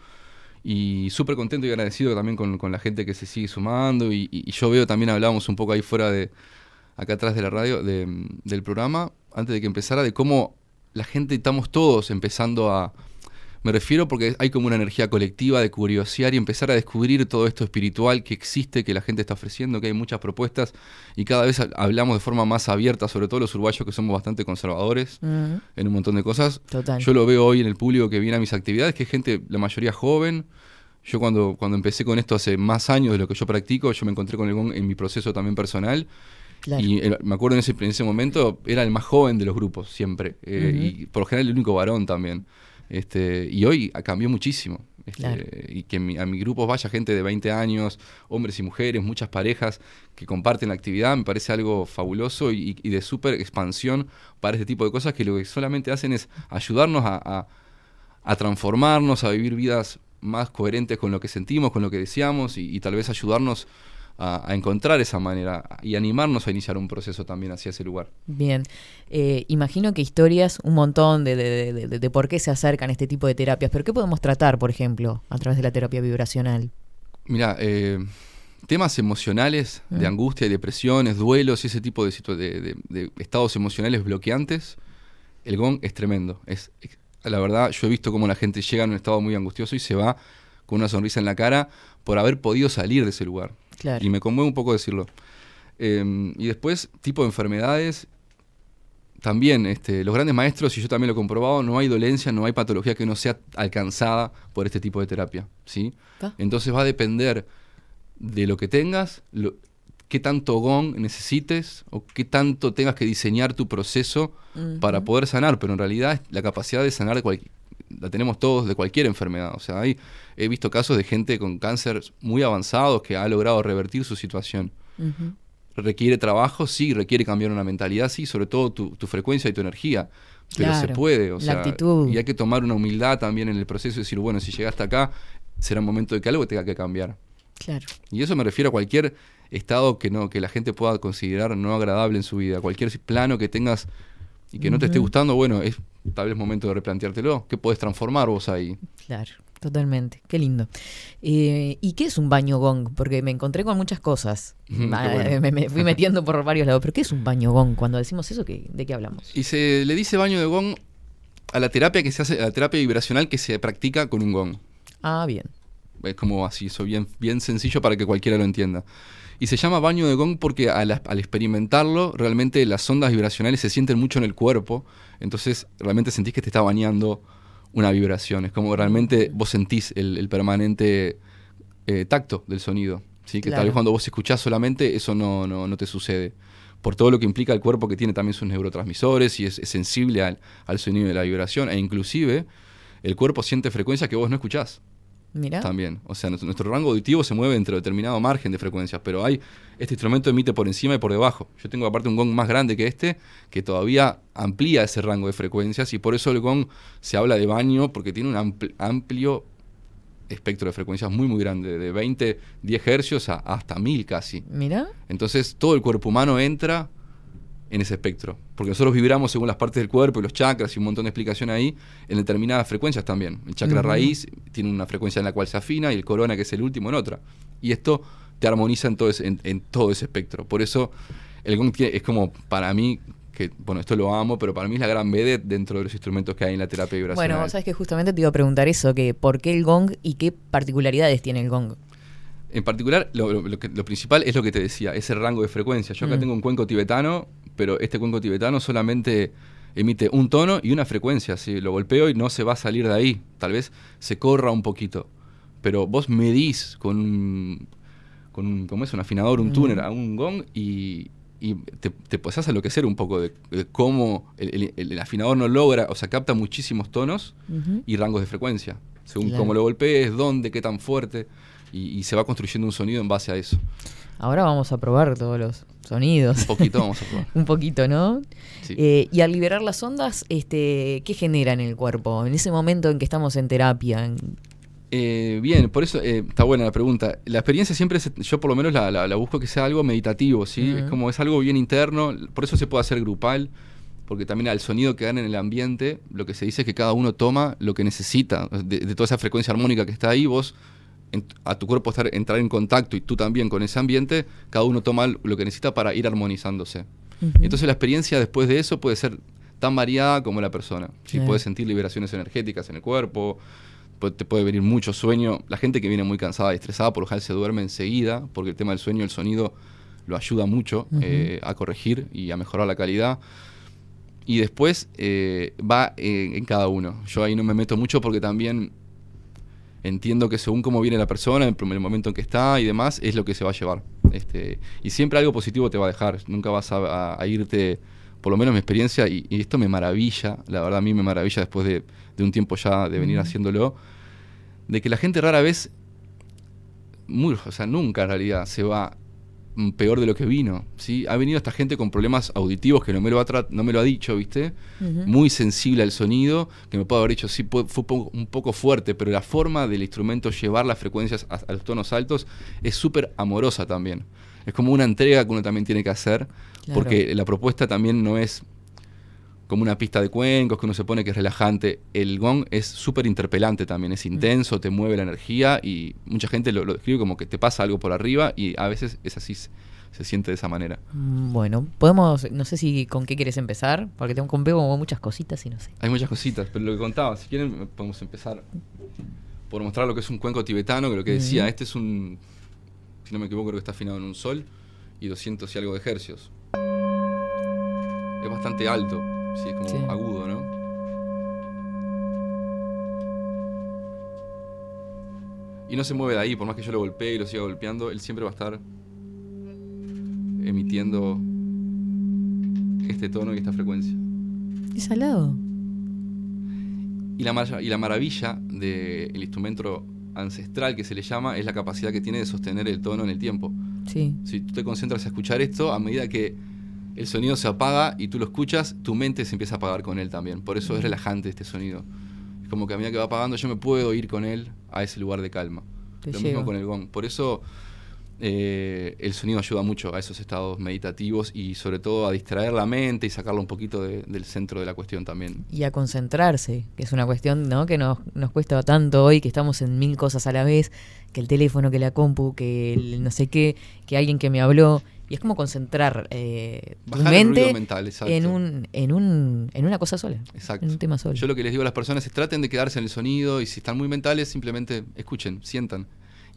Y súper contento y agradecido también con, con la gente que se sigue sumando. Y, yo veo también, hablábamos un poco ahí fuera de, acá atrás de la radio, de- del programa, antes de que empezara, de cómo la gente, estamos todos empezando a... Me refiero porque hay como una energía colectiva de curiosear y empezar a descubrir todo esto espiritual que existe, que la gente está ofreciendo, que hay muchas propuestas y cada vez ha- hablamos de forma más abierta, sobre todo los uruguayos que somos bastante conservadores en un montón de cosas. Total. Yo lo veo hoy en el público que viene a mis actividades, que es gente, la mayoría joven. Yo cuando, cuando empecé con esto hace más años de lo que yo practico, yo me encontré con el gong en mi proceso también personal. Claro. Y el- me acuerdo en ese, en ese momento, era el más joven de los grupos, siempre. eh. Y por lo general el único varón también. Este, y hoy cambió muchísimo. Este, Claro. Y que mi- a mi grupo vaya gente de 20 años, hombres y mujeres, muchas parejas que comparten la actividad, me parece algo fabuloso y, y de súper expansión para este tipo de cosas que lo que solamente hacen es ayudarnos a, a- a transformarnos, a vivir vidas más coherentes con lo que sentimos, con lo que deseamos y, y tal vez ayudarnos a, a encontrar esa manera y animarnos a iniciar un proceso también hacia ese lugar. Bien. Eh, imagino que historias, un montón de, de- de- por qué se acercan este tipo de terapias, pero ¿qué podemos tratar, por ejemplo, a través de la terapia vibracional? Mira, eh, temas emocionales de Mm. angustia y depresiones, duelos y ese tipo de, de- de- de estados emocionales bloqueantes, el gong es tremendo. Es, es- la verdad, yo he visto cómo la gente llega en un estado muy angustioso y se va con una sonrisa en la cara por haber podido salir de ese lugar. Claro. Y me conmueve un poco decirlo. Eh, y después, tipo de enfermedades, también este, los grandes maestros, y yo también lo he comprobado, no hay dolencia, no hay patología que no sea alcanzada por este tipo de terapia. ¿sí? Ah. Entonces va a depender de lo que tengas, lo- qué tanto gong necesites o qué tanto tengas que diseñar tu proceso para poder sanar, pero en realidad la capacidad de sanar cual- la tenemos todos de cualquier enfermedad. O sea, hay, he visto casos de gente con cáncer muy avanzados que ha logrado revertir su situación. Requiere trabajo, sí, requiere cambiar una mentalidad, sí, sobre todo tu, tu frecuencia y tu energía. Pero se Claro, puede, o la sea, actitud. y hay que tomar una humildad también en el proceso y decir, bueno, si llegaste acá, será un momento de que algo tenga que cambiar. Claro. Y eso me refiero a cualquier estado que no que la gente pueda considerar no agradable en su vida, cualquier plano que tengas y que no te esté gustando, bueno, es tal vez momento de replanteártelo. ¿Qué podés transformar vos ahí? Claro, totalmente. Qué lindo. Eh, ¿Y qué es un baño gong? Porque me encontré con muchas cosas. Ah, bueno. me, me fui (laughs) metiendo por varios lados. ¿Pero qué es un baño gong? Cuando decimos eso, ¿qué- ¿de qué hablamos? Y se le dice baño de gong a la terapia que se hace, a la terapia vibracional que se practica con un gong. Ah, bien. Es como así, eso bien, bien sencillo para que cualquiera lo entienda. Y se llama baño de gong porque al, al experimentarlo, realmente las ondas vibracionales se sienten mucho en el cuerpo. Entonces, realmente sentís que te está bañando una vibración. Es como realmente vos sentís el, el permanente eh, tacto del sonido. ¿sí? Que tal vez cuando vos escuchás solamente, eso no, no, no te sucede. Por todo lo que implica el cuerpo que tiene también sus neurotransmisores y es, es sensible al, al sonido de la vibración. E inclusive, el cuerpo siente frecuencias que vos no escuchás Mira. también. O sea, nuestro, nuestro rango auditivo se mueve entre determinado margen de frecuencias, pero hay este instrumento emite por encima y por debajo. Yo tengo aparte un gong más grande que este que todavía amplía ese rango de frecuencias y por eso el gong se habla de baño porque tiene un ampl- amplio espectro de frecuencias muy muy grande, de 20, 10 hercios a hasta 1000 casi. Mira. Entonces todo el cuerpo humano entra en ese espectro. Porque nosotros vibramos según las partes del cuerpo y los chakras y un montón de explicación ahí, en determinadas frecuencias también. El chakra raíz tiene una frecuencia en la cual se afina y el corona, que es el último, en otra. Y esto te armoniza en todo ese, en, en todo ese espectro. Por eso el gong tiene- es como para mí, que bueno, esto lo amo, pero para mí es la gran vedette dentro de los instrumentos que hay en la terapia vibracional. Bueno, vos sabés que justamente te iba a preguntar eso, que ¿por qué el gong y qué particularidades tiene el gong? En particular, lo, lo- lo que- lo principal es lo que te decía, ese rango de frecuencia. Yo acá Mm. tengo un cuenco tibetano, pero este cuenco tibetano solamente emite un tono y una frecuencia. Si lo golpeo y no se va a salir de ahí. Tal vez se corra un poquito. Pero vos medís con un, con un ¿cómo es? un afinador, un Mm. tuner, a un gong y, y te, te pasás a enloquecer un poco de, de cómo el, el- el afinador no logra, o sea, capta muchísimos tonos y rangos de frecuencia. Según Claro. cómo lo golpees, dónde, qué tan fuerte. Y, y se va construyendo un sonido en base a eso. Ahora vamos a probar todos los sonidos. Un poquito vamos a (laughs) probar. Un poquito, ¿no? Sí. Eh, y al liberar las ondas, este, ¿qué genera en el cuerpo? En ese momento en que estamos en terapia. en- Eh, bien, por eso eh, está buena la pregunta. La experiencia siempre, se- yo por lo menos la, la- la busco que sea algo meditativo, ¿sí? Es como es algo bien interno, por eso se puede hacer grupal, porque también al sonido que dan en el ambiente, lo que se dice es que cada uno toma lo que necesita, de, de toda esa frecuencia armónica que está ahí, vos en- a tu cuerpo estar, entrar en contacto y tú también con ese ambiente, cada uno toma lo que necesita para ir armonizándose. Entonces la experiencia después de eso puede ser tan variada como la persona. ¿sí? Claro. Puedes sentir liberaciones energéticas en el cuerpo, te puede venir mucho sueño. La gente que viene muy cansada y estresada por lo general se duerme enseguida, porque el tema del sueño, el sonido, lo ayuda mucho eh, a corregir y a mejorar la calidad. Y después eh, va eh, en cada uno. Yo ahí no me meto mucho porque también entiendo que según cómo viene la persona, en el momento en que está y demás, es lo que se va a llevar. Este, y siempre algo positivo te va a dejar. Nunca vas a, a- a irte, por lo menos mi experiencia, y, y esto me maravilla, la verdad a mí me maravilla después de, de un tiempo ya de venir haciéndolo, de que la gente rara vez, muy, o sea, nunca en realidad se va peor de lo que vino. ¿sí? Ha venido esta gente con problemas auditivos que no me lo ha, no me lo ha dicho, ¿viste? Muy sensible al sonido, que me puede haber dicho, sí, fue un poco fuerte, pero la forma del instrumento llevar las frecuencias a, a los tonos altos es súper amorosa también. Es como una entrega que uno también tiene que hacer, Claro. porque la propuesta también no es como una pista de cuencos que uno se pone que es relajante. El gong es súper interpelante también, es intenso, te mueve la energía y mucha gente lo, lo describe como que te pasa algo por arriba y a veces es así, se, se siente de esa manera. Mm, Bueno, podemos, no sé si con qué quieres empezar, porque tengo con Bebo muchas cositas y no sé. Hay muchas cositas, pero lo que contaba, si quieren podemos empezar por mostrar lo que es un cuenco tibetano, que lo que decía, este es un, si no me equivoco, creo que está afinado en un sol y 200 y algo de hercios. Es bastante alto, sí, es como Sí. agudo, ¿no? Y no se mueve de ahí, por más que yo lo golpee y lo siga golpeando, él siempre va a estar emitiendo este tono y esta frecuencia. ¿Es al lado? Y la, y la maravilla del instrumento ancestral que se le llama es la capacidad que tiene de sostener el tono en el tiempo. Sí. Si tú te concentras a escuchar esto, a medida que el sonido se apaga y tú lo escuchas, tu mente se empieza a apagar con él también. Por eso es relajante este sonido. Es como que a medida que va apagando yo me puedo ir con él a ese lugar de calma. Te lo lleva. mismo con el gong. Por eso eh, el sonido ayuda mucho a esos estados meditativos y sobre todo a distraer la mente y sacarlo un poquito de- del centro de la cuestión también. Y a concentrarse, que es una cuestión ¿no? que nos, nos cuesta tanto hoy, que estamos en mil cosas a la vez, que el teléfono, que la compu, que el no sé qué, que alguien que me habló. Y es como concentrar eh, tu mente mental, en, un, en, un, en una cosa sola. Exacto. En un tema solo. Yo lo que les digo a las personas es traten de quedarse en el sonido y si están muy mentales, simplemente escuchen, sientan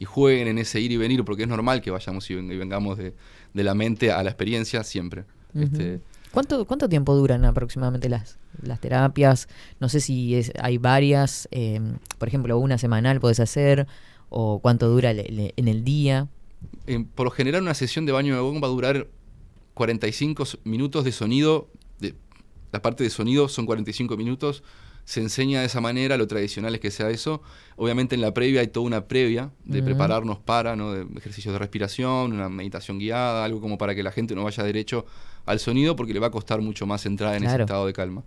y jueguen en ese ir y venir, porque es normal que vayamos y ven- y vengamos de, de la mente a la experiencia siempre. Este, ¿Cuánto, ¿Cuánto tiempo duran aproximadamente las, las terapias? No sé si es- hay varias, eh, por ejemplo, una semanal podés hacer, o cuánto dura le- le- en el día. en- por lo general, una sesión de baño de gong va a durar 45 s- minutos de sonido. De, la parte de sonido son 45 minutos. Se enseña de esa manera, lo tradicional es que sea eso. Obviamente en la previa hay toda una previa de prepararnos para, ¿no? de ejercicios de respiración, una meditación guiada, algo como para que la gente no vaya derecho al sonido porque le va a costar mucho más entrar en ese estado de calma.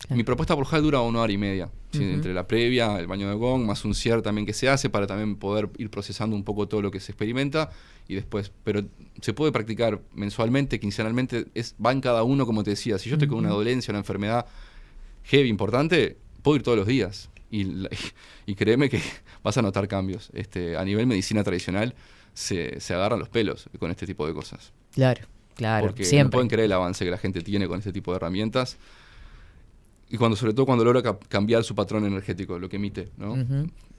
Claro. Mi propuesta por dura una hora y media, entre la previa, el baño de gong, más un cierre también que se hace para también poder ir procesando un poco todo lo que se experimenta y después, pero se puede practicar mensualmente, quincenalmente, es, va en cada uno, como te decía, si yo estoy con una dolencia, una enfermedad heavy, importante, puedo ir todos los días y, (laughs) créeme que (laughs) vas a notar cambios. Este, a nivel medicina tradicional se, se agarran los pelos con este tipo de cosas. Claro, claro, Porque no siempre. pueden creer el avance que la gente tiene con este tipo de herramientas. Y cuando, sobre todo cuando logra ca- cambiar su patrón energético, lo que emite, ¿no?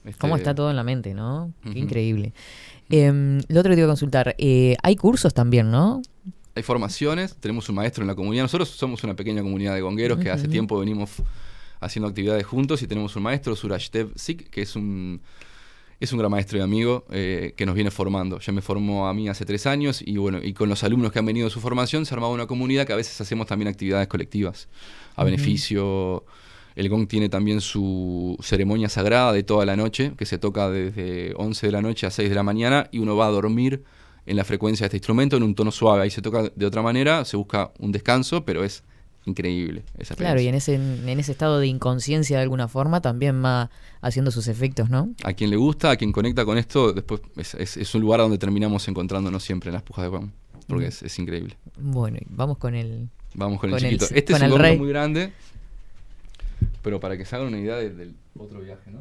Este, Cómo está todo en la mente, ¿no? Qué increíble. Em, lo otro que te iba a consultar, eh, hay cursos también, ¿no? Hay formaciones, tenemos un maestro en la comunidad. Nosotros somos una pequeña comunidad de gongueros que hace tiempo venimos haciendo actividades juntos y tenemos un maestro, Surajdev Sik, que es un, es un gran maestro y amigo eh, que nos viene formando. Ya me formó a mí hace tres años y bueno, y con los alumnos que han venido de su formación se ha armado una comunidad que a veces hacemos también actividades colectivas a beneficio. El gong tiene también su ceremonia sagrada de toda la noche, que se toca desde 11 de la noche a 6 de la mañana y uno va a dormir en la frecuencia de este instrumento en un tono suave. Ahí se toca de otra manera, se busca un descanso, pero es increíble esa Claro, y en ese, en ese estado de inconsciencia de alguna forma también va haciendo sus efectos, ¿no? A quien le gusta, a quien conecta con esto, después es, es- es un lugar donde terminamos encontrándonos siempre en las pujas de gong, porque Mm. es, es increíble. Bueno, y vamos con el... Vamos con, Con el chiquito. este es un rey. muy grande, pero para que se hagan una idea de- del otro viaje, ¿no?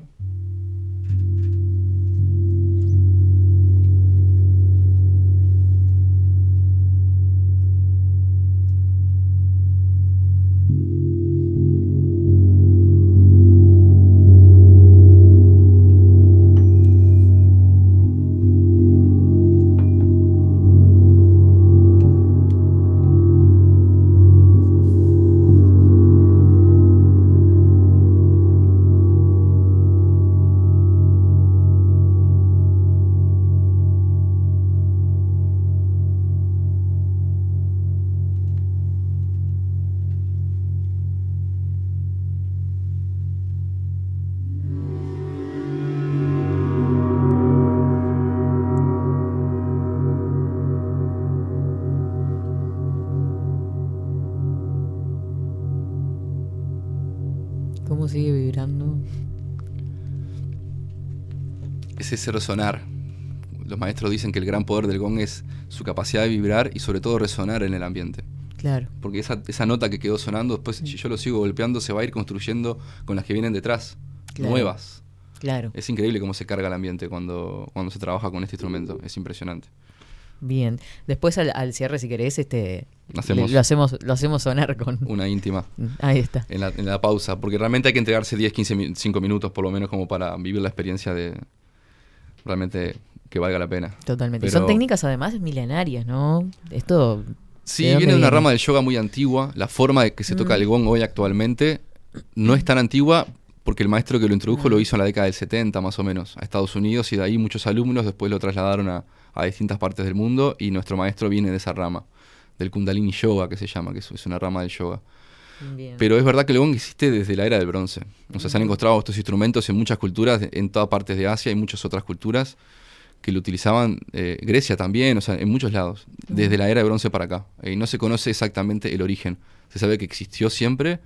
Ese resonar. Los maestros dicen que el gran poder del gong es su capacidad de vibrar y sobre todo resonar en el ambiente. Claro. Porque esa, esa nota que quedó sonando, después si yo lo sigo golpeando, se va a ir construyendo con las que vienen detrás, Claro. nuevas. Claro. Es increíble cómo se carga el ambiente cuando, cuando se trabaja con este instrumento, es impresionante. Bien. Después al, al cierre, si querés, este Hacemos- le- lo hacemos lo hacemos sonar con Una íntima. (laughs) Ahí está. En la, en la pausa, porque realmente hay que entregarse 10, 15, mi- 5 minutos por lo menos como para vivir la experiencia de realmente que valga la pena. Totalmente. Pero- Son técnicas además milenarias, ¿no? Esto Sí, ¿de dónde viene de una rama del yoga muy antigua. La forma de que se toca Mm. el gong hoy actualmente no es tan antigua porque el maestro que lo introdujo Mm. lo hizo en la década del 70 más o menos a Estados Unidos y de ahí muchos alumnos después lo trasladaron a, a distintas partes del mundo y nuestro maestro viene de esa rama, del kundalini yoga que se llama, que es, es una rama del yoga. Bien. Pero es verdad que el gong existe desde la era del bronce. O sea, se han encontrado estos instrumentos en muchas culturas, en todas partes de Asia y muchas otras culturas que lo utilizaban, eh, Grecia también, o sea, en muchos lados, desde la era de bronce para acá. Y no se conoce exactamente el origen. Se sabe que existió siempre,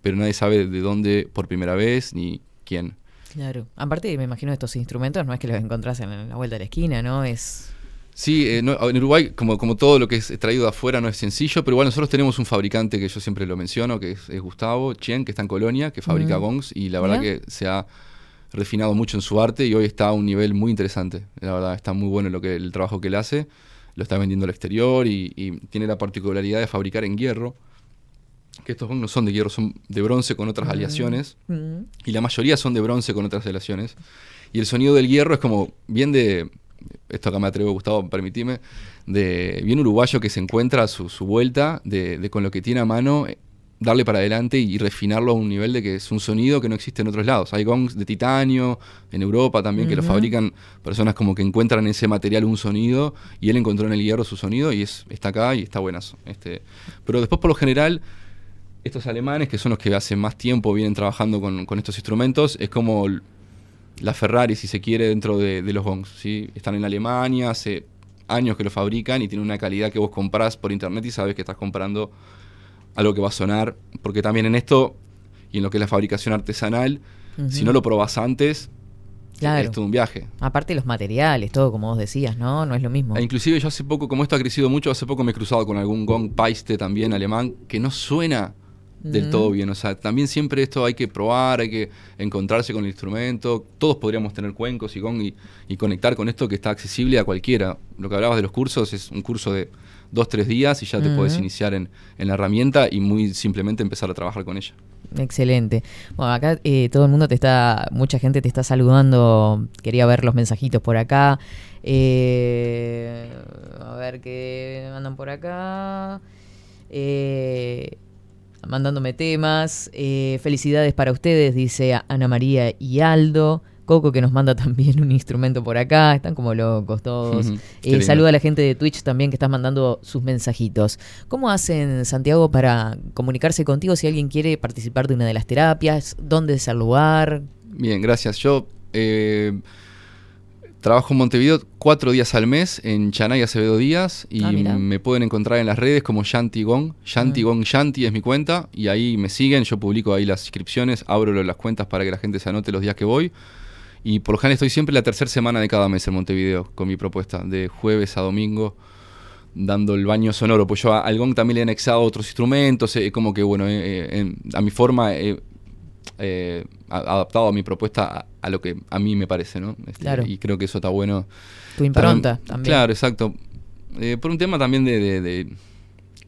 pero nadie sabe de dónde por primera vez ni quién. Claro. Aparte, me imagino estos instrumentos no es que los encontrás en la vuelta de la esquina, ¿no? Es. Sí, eh, no, en Uruguay, como, como todo lo que es traído de afuera, no es sencillo, pero igual nosotros tenemos un fabricante que yo siempre lo menciono, que es, es Gustavo Chien, que está en Colonia, que fabrica Mm. gongs, y la verdad que se ha refinado mucho en su arte y hoy está a un nivel muy interesante. La verdad, está muy bueno lo que, el trabajo que él hace, lo está vendiendo al exterior y, y tiene la particularidad de fabricar en hierro, que estos gongs no son de hierro, son de bronce con otras aleaciones Mm. y la mayoría son de bronce con otras aleaciones. Y el sonido del hierro es como bien de, esto acá me atrevo, Gustavo, permitime, de bien uruguayo que se encuentra a su, su vuelta, de, de con lo que tiene a mano, darle para adelante y refinarlo a un nivel de que es un sonido que no existe en otros lados. Hay gongs de titanio, en Europa también, que lo fabrican personas como que encuentran en ese material un sonido y él encontró en el hierro su sonido y es, está acá y está buenazo. Este, pero después por lo general estos alemanes, que son los que hace más tiempo vienen trabajando con, con estos instrumentos, es como la Ferrari, si se quiere, dentro de, de los gongs. ¿sí? Están en Alemania, hace años que lo fabrican y tienen una calidad que vos comprás por internet y sabes que estás comprando algo que va a sonar. Porque también en esto, y en lo que es la fabricación artesanal, si no lo probás antes, Claro. es todo un viaje. Aparte los materiales, todo como vos decías, ¿no? No es lo mismo. E inclusive yo hace poco, como esto ha crecido mucho, hace poco me he cruzado con algún gong paiste también alemán que no suena del Mm. todo bien. O sea, también siempre esto hay que probar, hay que encontrarse con el instrumento. Todos podríamos tener cuencos y gong y, y conectar con esto que está accesible a cualquiera. Lo que hablabas de los cursos es un curso de dos, tres días y ya te Ujú. puedes iniciar en, en la herramienta y muy simplemente empezar a trabajar con ella. Excelente. Bueno, acá eh, todo el mundo te está, mucha gente te está saludando. Quería ver los mensajitos por acá. Eh, a ver qué mandan por acá. Eh, mandándome temas. Eh, felicidades para ustedes, dice Ana María y Aldo. Coco que nos manda (laughs) también un instrumento por acá. Están como locos todos. Eh, saluda a la gente de Twitch también que estás mandando sus mensajitos. ¿Cómo hacen, Santiago, para comunicarse contigo si alguien quiere participar de una de las terapias? ¿Dónde es el lugar? Bien, gracias. Yo eh, trabajo en Montevideo cuatro días al mes en Chanay Acevedo Díaz y Ah, me pueden encontrar en las redes como Shanti Gong. Shanti Gong Shanti es mi cuenta y ahí me siguen. Yo publico ahí las inscripciones, abro las cuentas para que la gente se anote los días que voy. Y por lo general estoy siempre la tercera semana de cada mes en Montevideo con mi propuesta, de jueves a domingo dando el baño sonoro, pues yo a- al gong también le he anexado otros instrumentos, eh, como que bueno, eh, eh, a mi forma he eh, adaptado a mi propuesta a, a lo que a mí me parece, ¿no? Este, Claro. Y creo que eso está bueno. Tu impronta también. Claro, exacto. Eh, por un tema también de, de- de-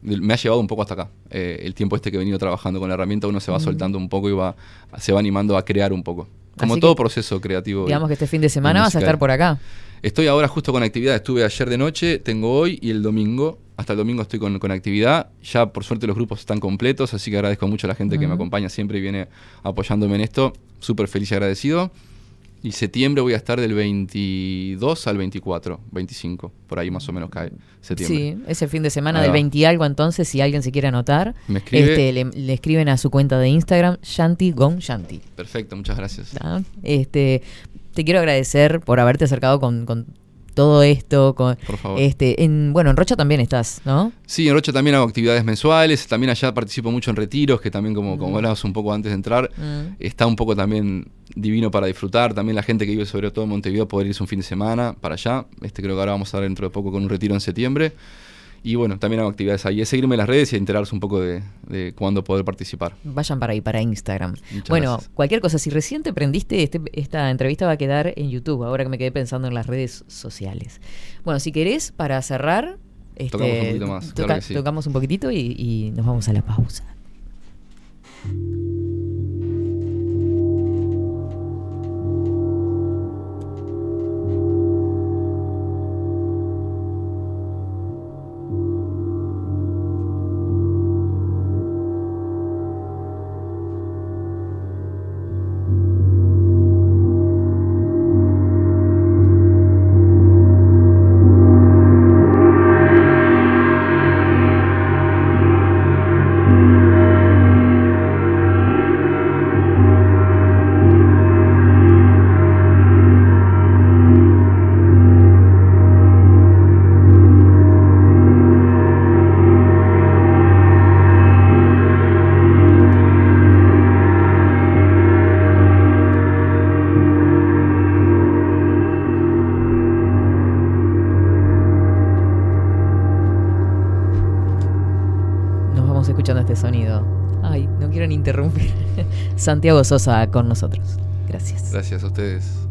de- me ha llevado un poco hasta acá. Eh, el tiempo este que he venido trabajando con la herramienta, uno se va soltando un poco y va, se va animando a crear un poco. Como Así todo que, proceso creativo. Digamos que este fin de semana vas a estar por acá. Estoy ahora justo con actividad. Estuve ayer de noche, tengo hoy y el domingo. Hasta el domingo estoy con, con actividad. Ya por suerte los grupos están completos, así que agradezco mucho a la gente que me acompaña siempre y viene apoyándome en esto. Súper feliz y agradecido. Y septiembre voy a estar del 22 al 24, 25, por ahí más o menos cae septiembre. Sí, es el fin de semana Ahí del va. 20 y algo, entonces, si alguien se quiere anotar, Me escribe. este, le, le escriben a su cuenta de Instagram, Shanti Gong Shanti. Perfecto, muchas gracias. Este, te quiero agradecer por haberte acercado con, con todo esto. Con, Por favor. Este, en, bueno, en Rocha también estás, ¿no? Sí, en Rocha también hago actividades mensuales, también allá participo mucho en retiros, que también como, como Mm. hablabas un poco antes de entrar, Mm. está un poco también divino para disfrutar, también la gente que vive sobre todo en Montevideo poder irse un fin de semana para allá, este creo que ahora vamos a estar dentro de poco con un retiro en septiembre, y bueno, también hago actividades ahí, es seguirme en las redes y enterarse un poco de, de cuándo poder participar. Vayan para ahí, para Instagram. Muchas bueno, gracias. cualquier cosa, si recién te prendiste, este- esta entrevista va a quedar en YouTube, ahora que me quedé pensando en las redes sociales. Bueno, si querés, para cerrar, este, Tocamos un poquito más, claro que sí. tocamos un poquitito y, y nos vamos a la pausa. Santiago Sosa con nosotros. Gracias. Gracias a ustedes.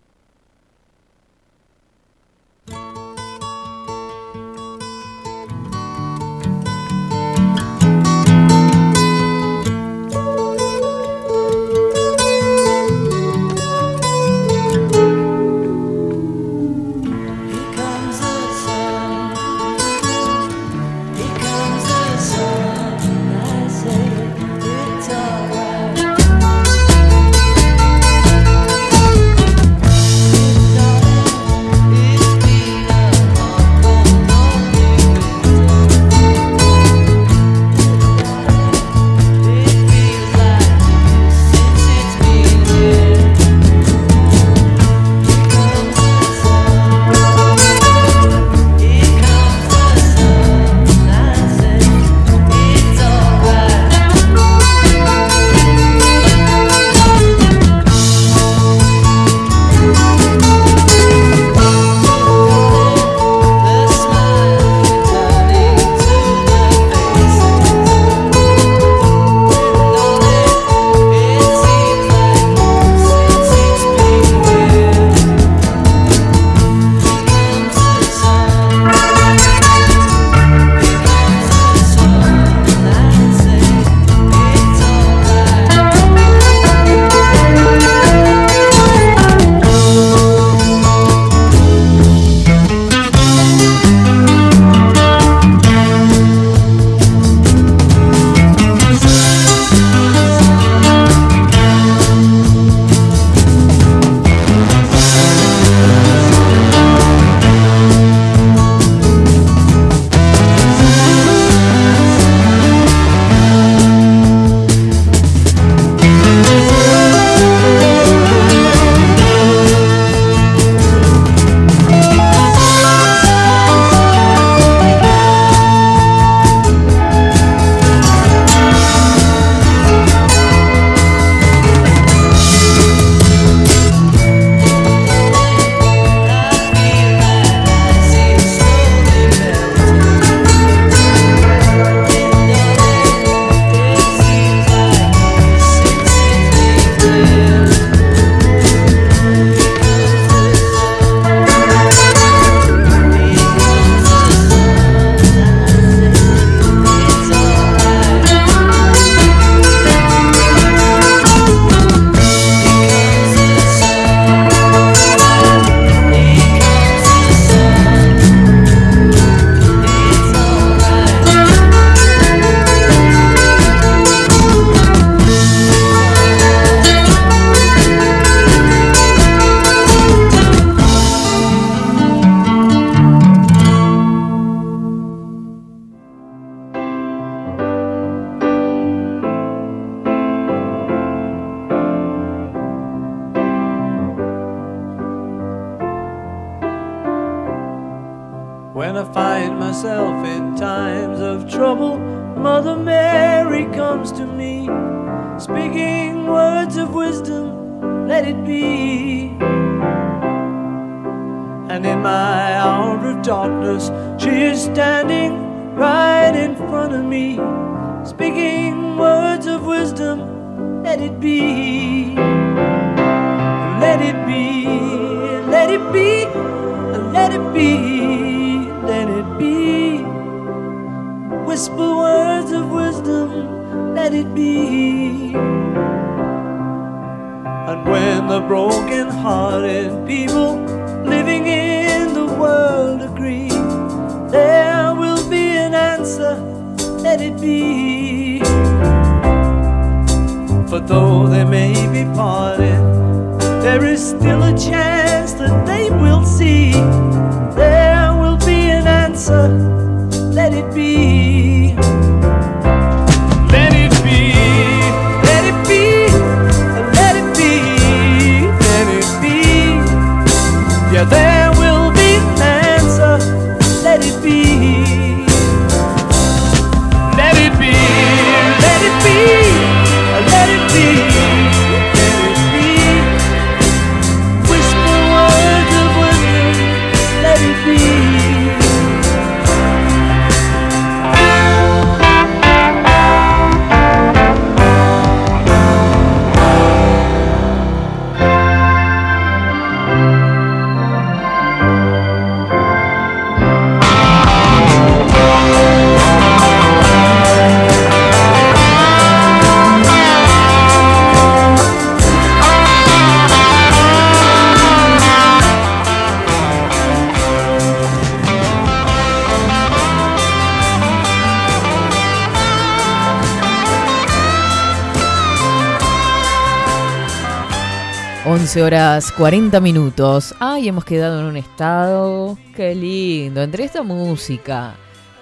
horas 40 minutos. Ay, hemos quedado en un estado. Qué lindo. Entre esta música,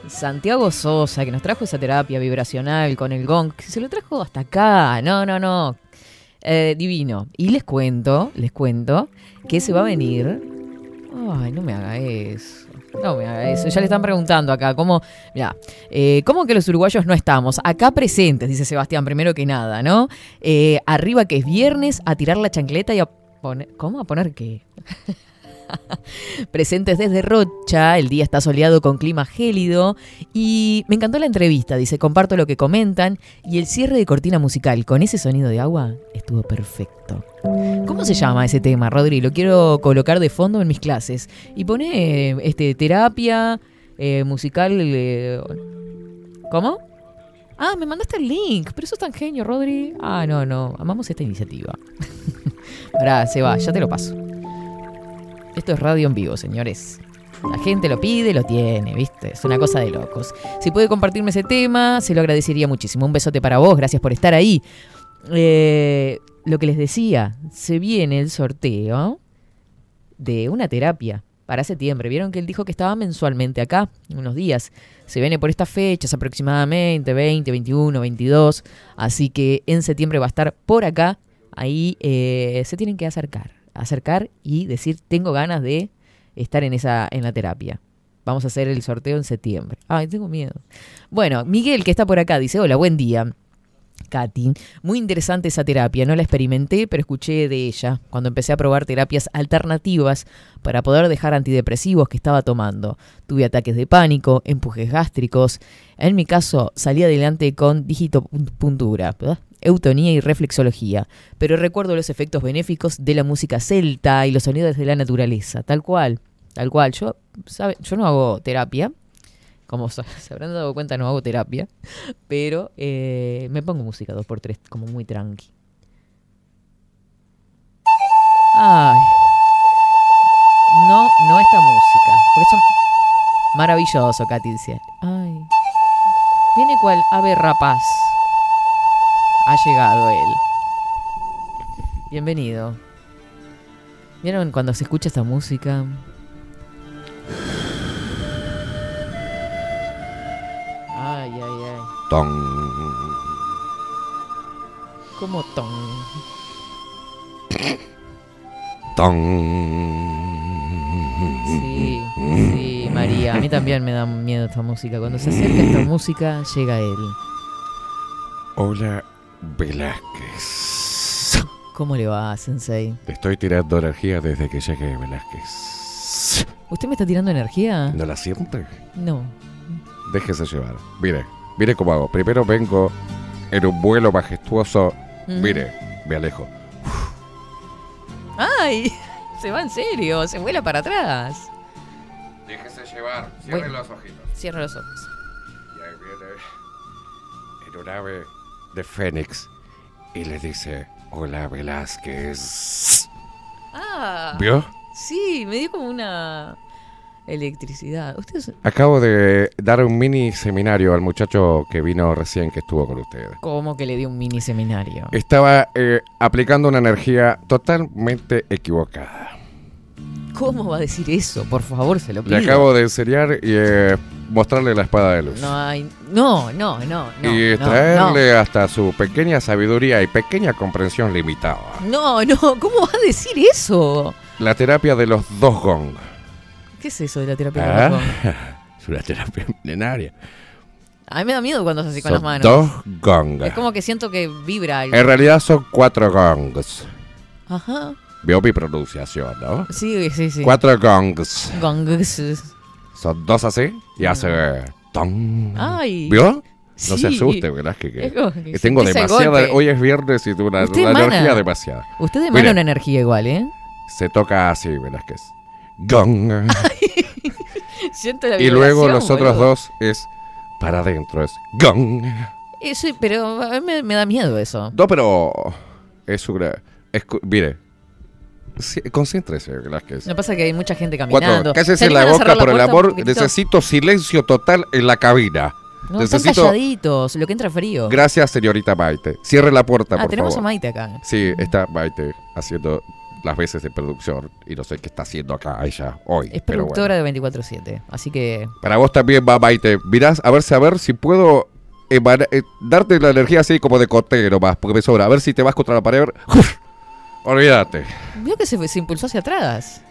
Santiago Sosa, que nos trajo esa terapia vibracional con el gong, que se lo trajo hasta acá. No, no, no. Eh, divino. Y les cuento, les cuento, que se va a venir. Ay, no me haga eso. No me haga eso. Ya le están preguntando acá, ¿cómo, eh, ¿cómo que los uruguayos no estamos? Acá presentes, dice Sebastián, primero que nada, ¿no? Eh, arriba que es viernes, a tirar la chancleta y a poner. ¿Cómo? ¿A poner qué? (laughs) Presentes desde Rocha, el día está soleado con clima gélido y me encantó la entrevista, dice, comparto lo que comentan y el cierre de cortina musical con ese sonido de agua estuvo perfecto. ¿Cómo se llama ese tema, Rodri? Lo quiero colocar de fondo en mis clases y pone este terapia eh, musical eh, ¿Cómo? Ah, me mandaste el link, pero eso es tan genio, Rodri. Ah, no, no, amamos esta iniciativa. (laughs) Pará, se va, ya te lo paso. Esto es radio en vivo, señores. La gente lo pide, lo tiene, ¿viste? Es una cosa de locos. Si puede compartirme ese tema, se lo agradecería muchísimo. Un besote para vos, gracias por estar ahí. Eh, lo que les decía, se viene el sorteo de una terapia para septiembre. Vieron que él dijo que estaba mensualmente acá, unos días. Se viene por estas fechas aproximadamente, 20, 21, 22. Así que en septiembre va a estar por acá. Ahí eh, se tienen que acercar acercar y decir tengo ganas de estar en esa en la terapia. Vamos a hacer el sorteo en septiembre. Ay, tengo miedo. Bueno, Miguel que está por acá dice, "Hola, buen día." Katy, muy interesante esa terapia, no la experimenté, pero escuché de ella cuando empecé a probar terapias alternativas para poder dejar antidepresivos que estaba tomando. Tuve ataques de pánico, empujes gástricos. En mi caso, salí adelante con digitopuntura, eutonía y reflexología, pero recuerdo los efectos benéficos de la música celta y los sonidos de la naturaleza, tal cual, tal cual. Yo, yo no hago terapia, como (laughs) se habrán dado cuenta, no hago terapia, pero eh, me pongo música dos por tres, como muy tranqui. Ay, no, no esta música, porque son maravilloso, dice. Ay, viene cual ave rapaz ha llegado él. Bienvenido. ¿Vieron cuando se escucha esta música? Ay, ay. Ton. ¿Cómo ton? Sí, sí, María. A mí también me da miedo esta música. Cuando se acerca esta música, llega él. Hola, Velázquez. ¿Cómo le va, Sensei? Te estoy tirando energía desde que llegué, Velázquez. ¿Usted me está tirando energía? ¿No la siente? No. Déjese llevar. Mire, mire cómo hago. Primero vengo en un vuelo majestuoso. Mm. Mire, me alejo. ¡Ay! (laughs) Se va en serio, se vuela para atrás. Déjese llevar. Cierre Cierre los ojitos. Cierra los ojos. Y ahí viene en un ave de Fénix y le dice: Hola, Velázquez. Ah. ¿Vio? Sí, me dio como una electricidad. Ustedes Acabo de dar un mini seminario al muchacho que vino recién que estuvo con ustedes. como que le dio un mini seminario. Estaba eh, aplicando una energía totalmente equivocada. ¿Cómo va a decir eso? Por favor, se lo pido. Le acabo de enseñar y eh, mostrarle la espada de luz. No hay no, no, no, no. y no, traerle hasta su pequeña sabiduría y pequeña comprensión limitada. No, no, ¿cómo va a decir eso? La terapia de los dos gong. ¿Qué es eso de la terapia de Ah, los gong? (laughs) es una terapia milenaria. A mí me da miedo cuando es así con Son las manos. dos gong. Es como que siento que vibra algo. En realidad son cuatro gongs. Ajá. Veo mi pronunciación, ¿no? Sí, sí, sí. Cuatro gongs. Gongs. Son dos así y hace... Tong. Ay. ¿Vio? No Sí. se asuste, ¿verdad? Que, que- Es que que tengo demasiada... Hoy es viernes y tengo una, una energía demasiada. Usted emana Mire, una energía igual, ¿eh? Se toca así, Velázquez. Gong. (laughs) Siento la y luego los otros boludo. dos es para adentro, es gong. Eso, pero a mí me, me da miedo eso. No, pero es una... escu- mire, sí, concéntrese, Velázquez. Que pasa es que hay mucha gente Cuatro, caminando. cállese ¿Se la boca por el amor. Necesito silencio total en la cabina. No, están Necesito... calladitos, lo que entra es frío. Gracias, señorita Maite. Cierre la puerta, ah, por tenemos favor. a Maite acá. Sí, está Maite haciendo las veces de producción y no sé qué está haciendo acá ella hoy. Es productora bueno. de 24-7. Así que. Para vos también va Maite. Mirás, a ver, si- a ver si puedo emana- eh, darte la energía así como de cotero más, porque me sobra. A ver si te vas contra la pared. ¡Uf! Olvídate. Vio que se, se impulsó hacia atrás.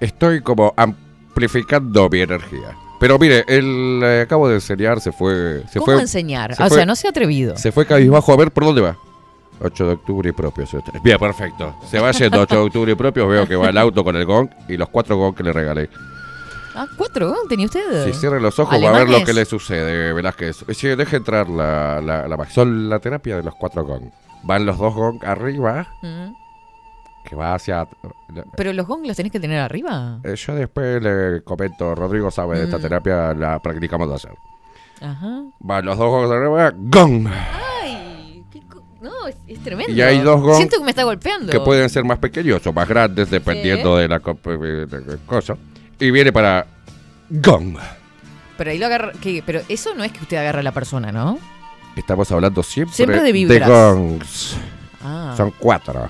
Estoy como amplificando mi energía. Pero mire, el eh, acabo de enseñar, se fue. Se ¿Cómo fue, enseñar? se o fue- sea, no sea atrevido. Se fue cabizbajo. A ver, ¿por dónde va? 8 de octubre y propios. Bien, perfecto. Se va yendo 8 de octubre y propios. Veo que va el auto con el gong y los cuatro gong que le regalé. Ah, cuatro, ¿no? ¿Tenía usted? Si cierre los ojos va a ver lo ¿Alemanes? que le sucede, Velázquez. Sí, deje entrar la, la, Son la terapia de los cuatro gong. Van los dos gong arriba, Mm. que va hacia... Pero los gong los tenés que tener arriba. Eh, yo después le comento, Rodrigo sabe de esta Mm. terapia, la practicamos de hacer. Ajá. Van los dos gongs arriba, gong. Co- no, es, es tremendo. Y hay dos gong Siento que me está golpeando. que pueden ser más pequeños o más grandes dependiendo de la co- de- de- de cosa. Y viene para gong. Pero ahí lo agarra. ¿qué? Pero eso no es que usted agarra a la persona, ¿no? Estamos hablando siempre, Siempre de vibras. gongs. Ah. Son cuatro.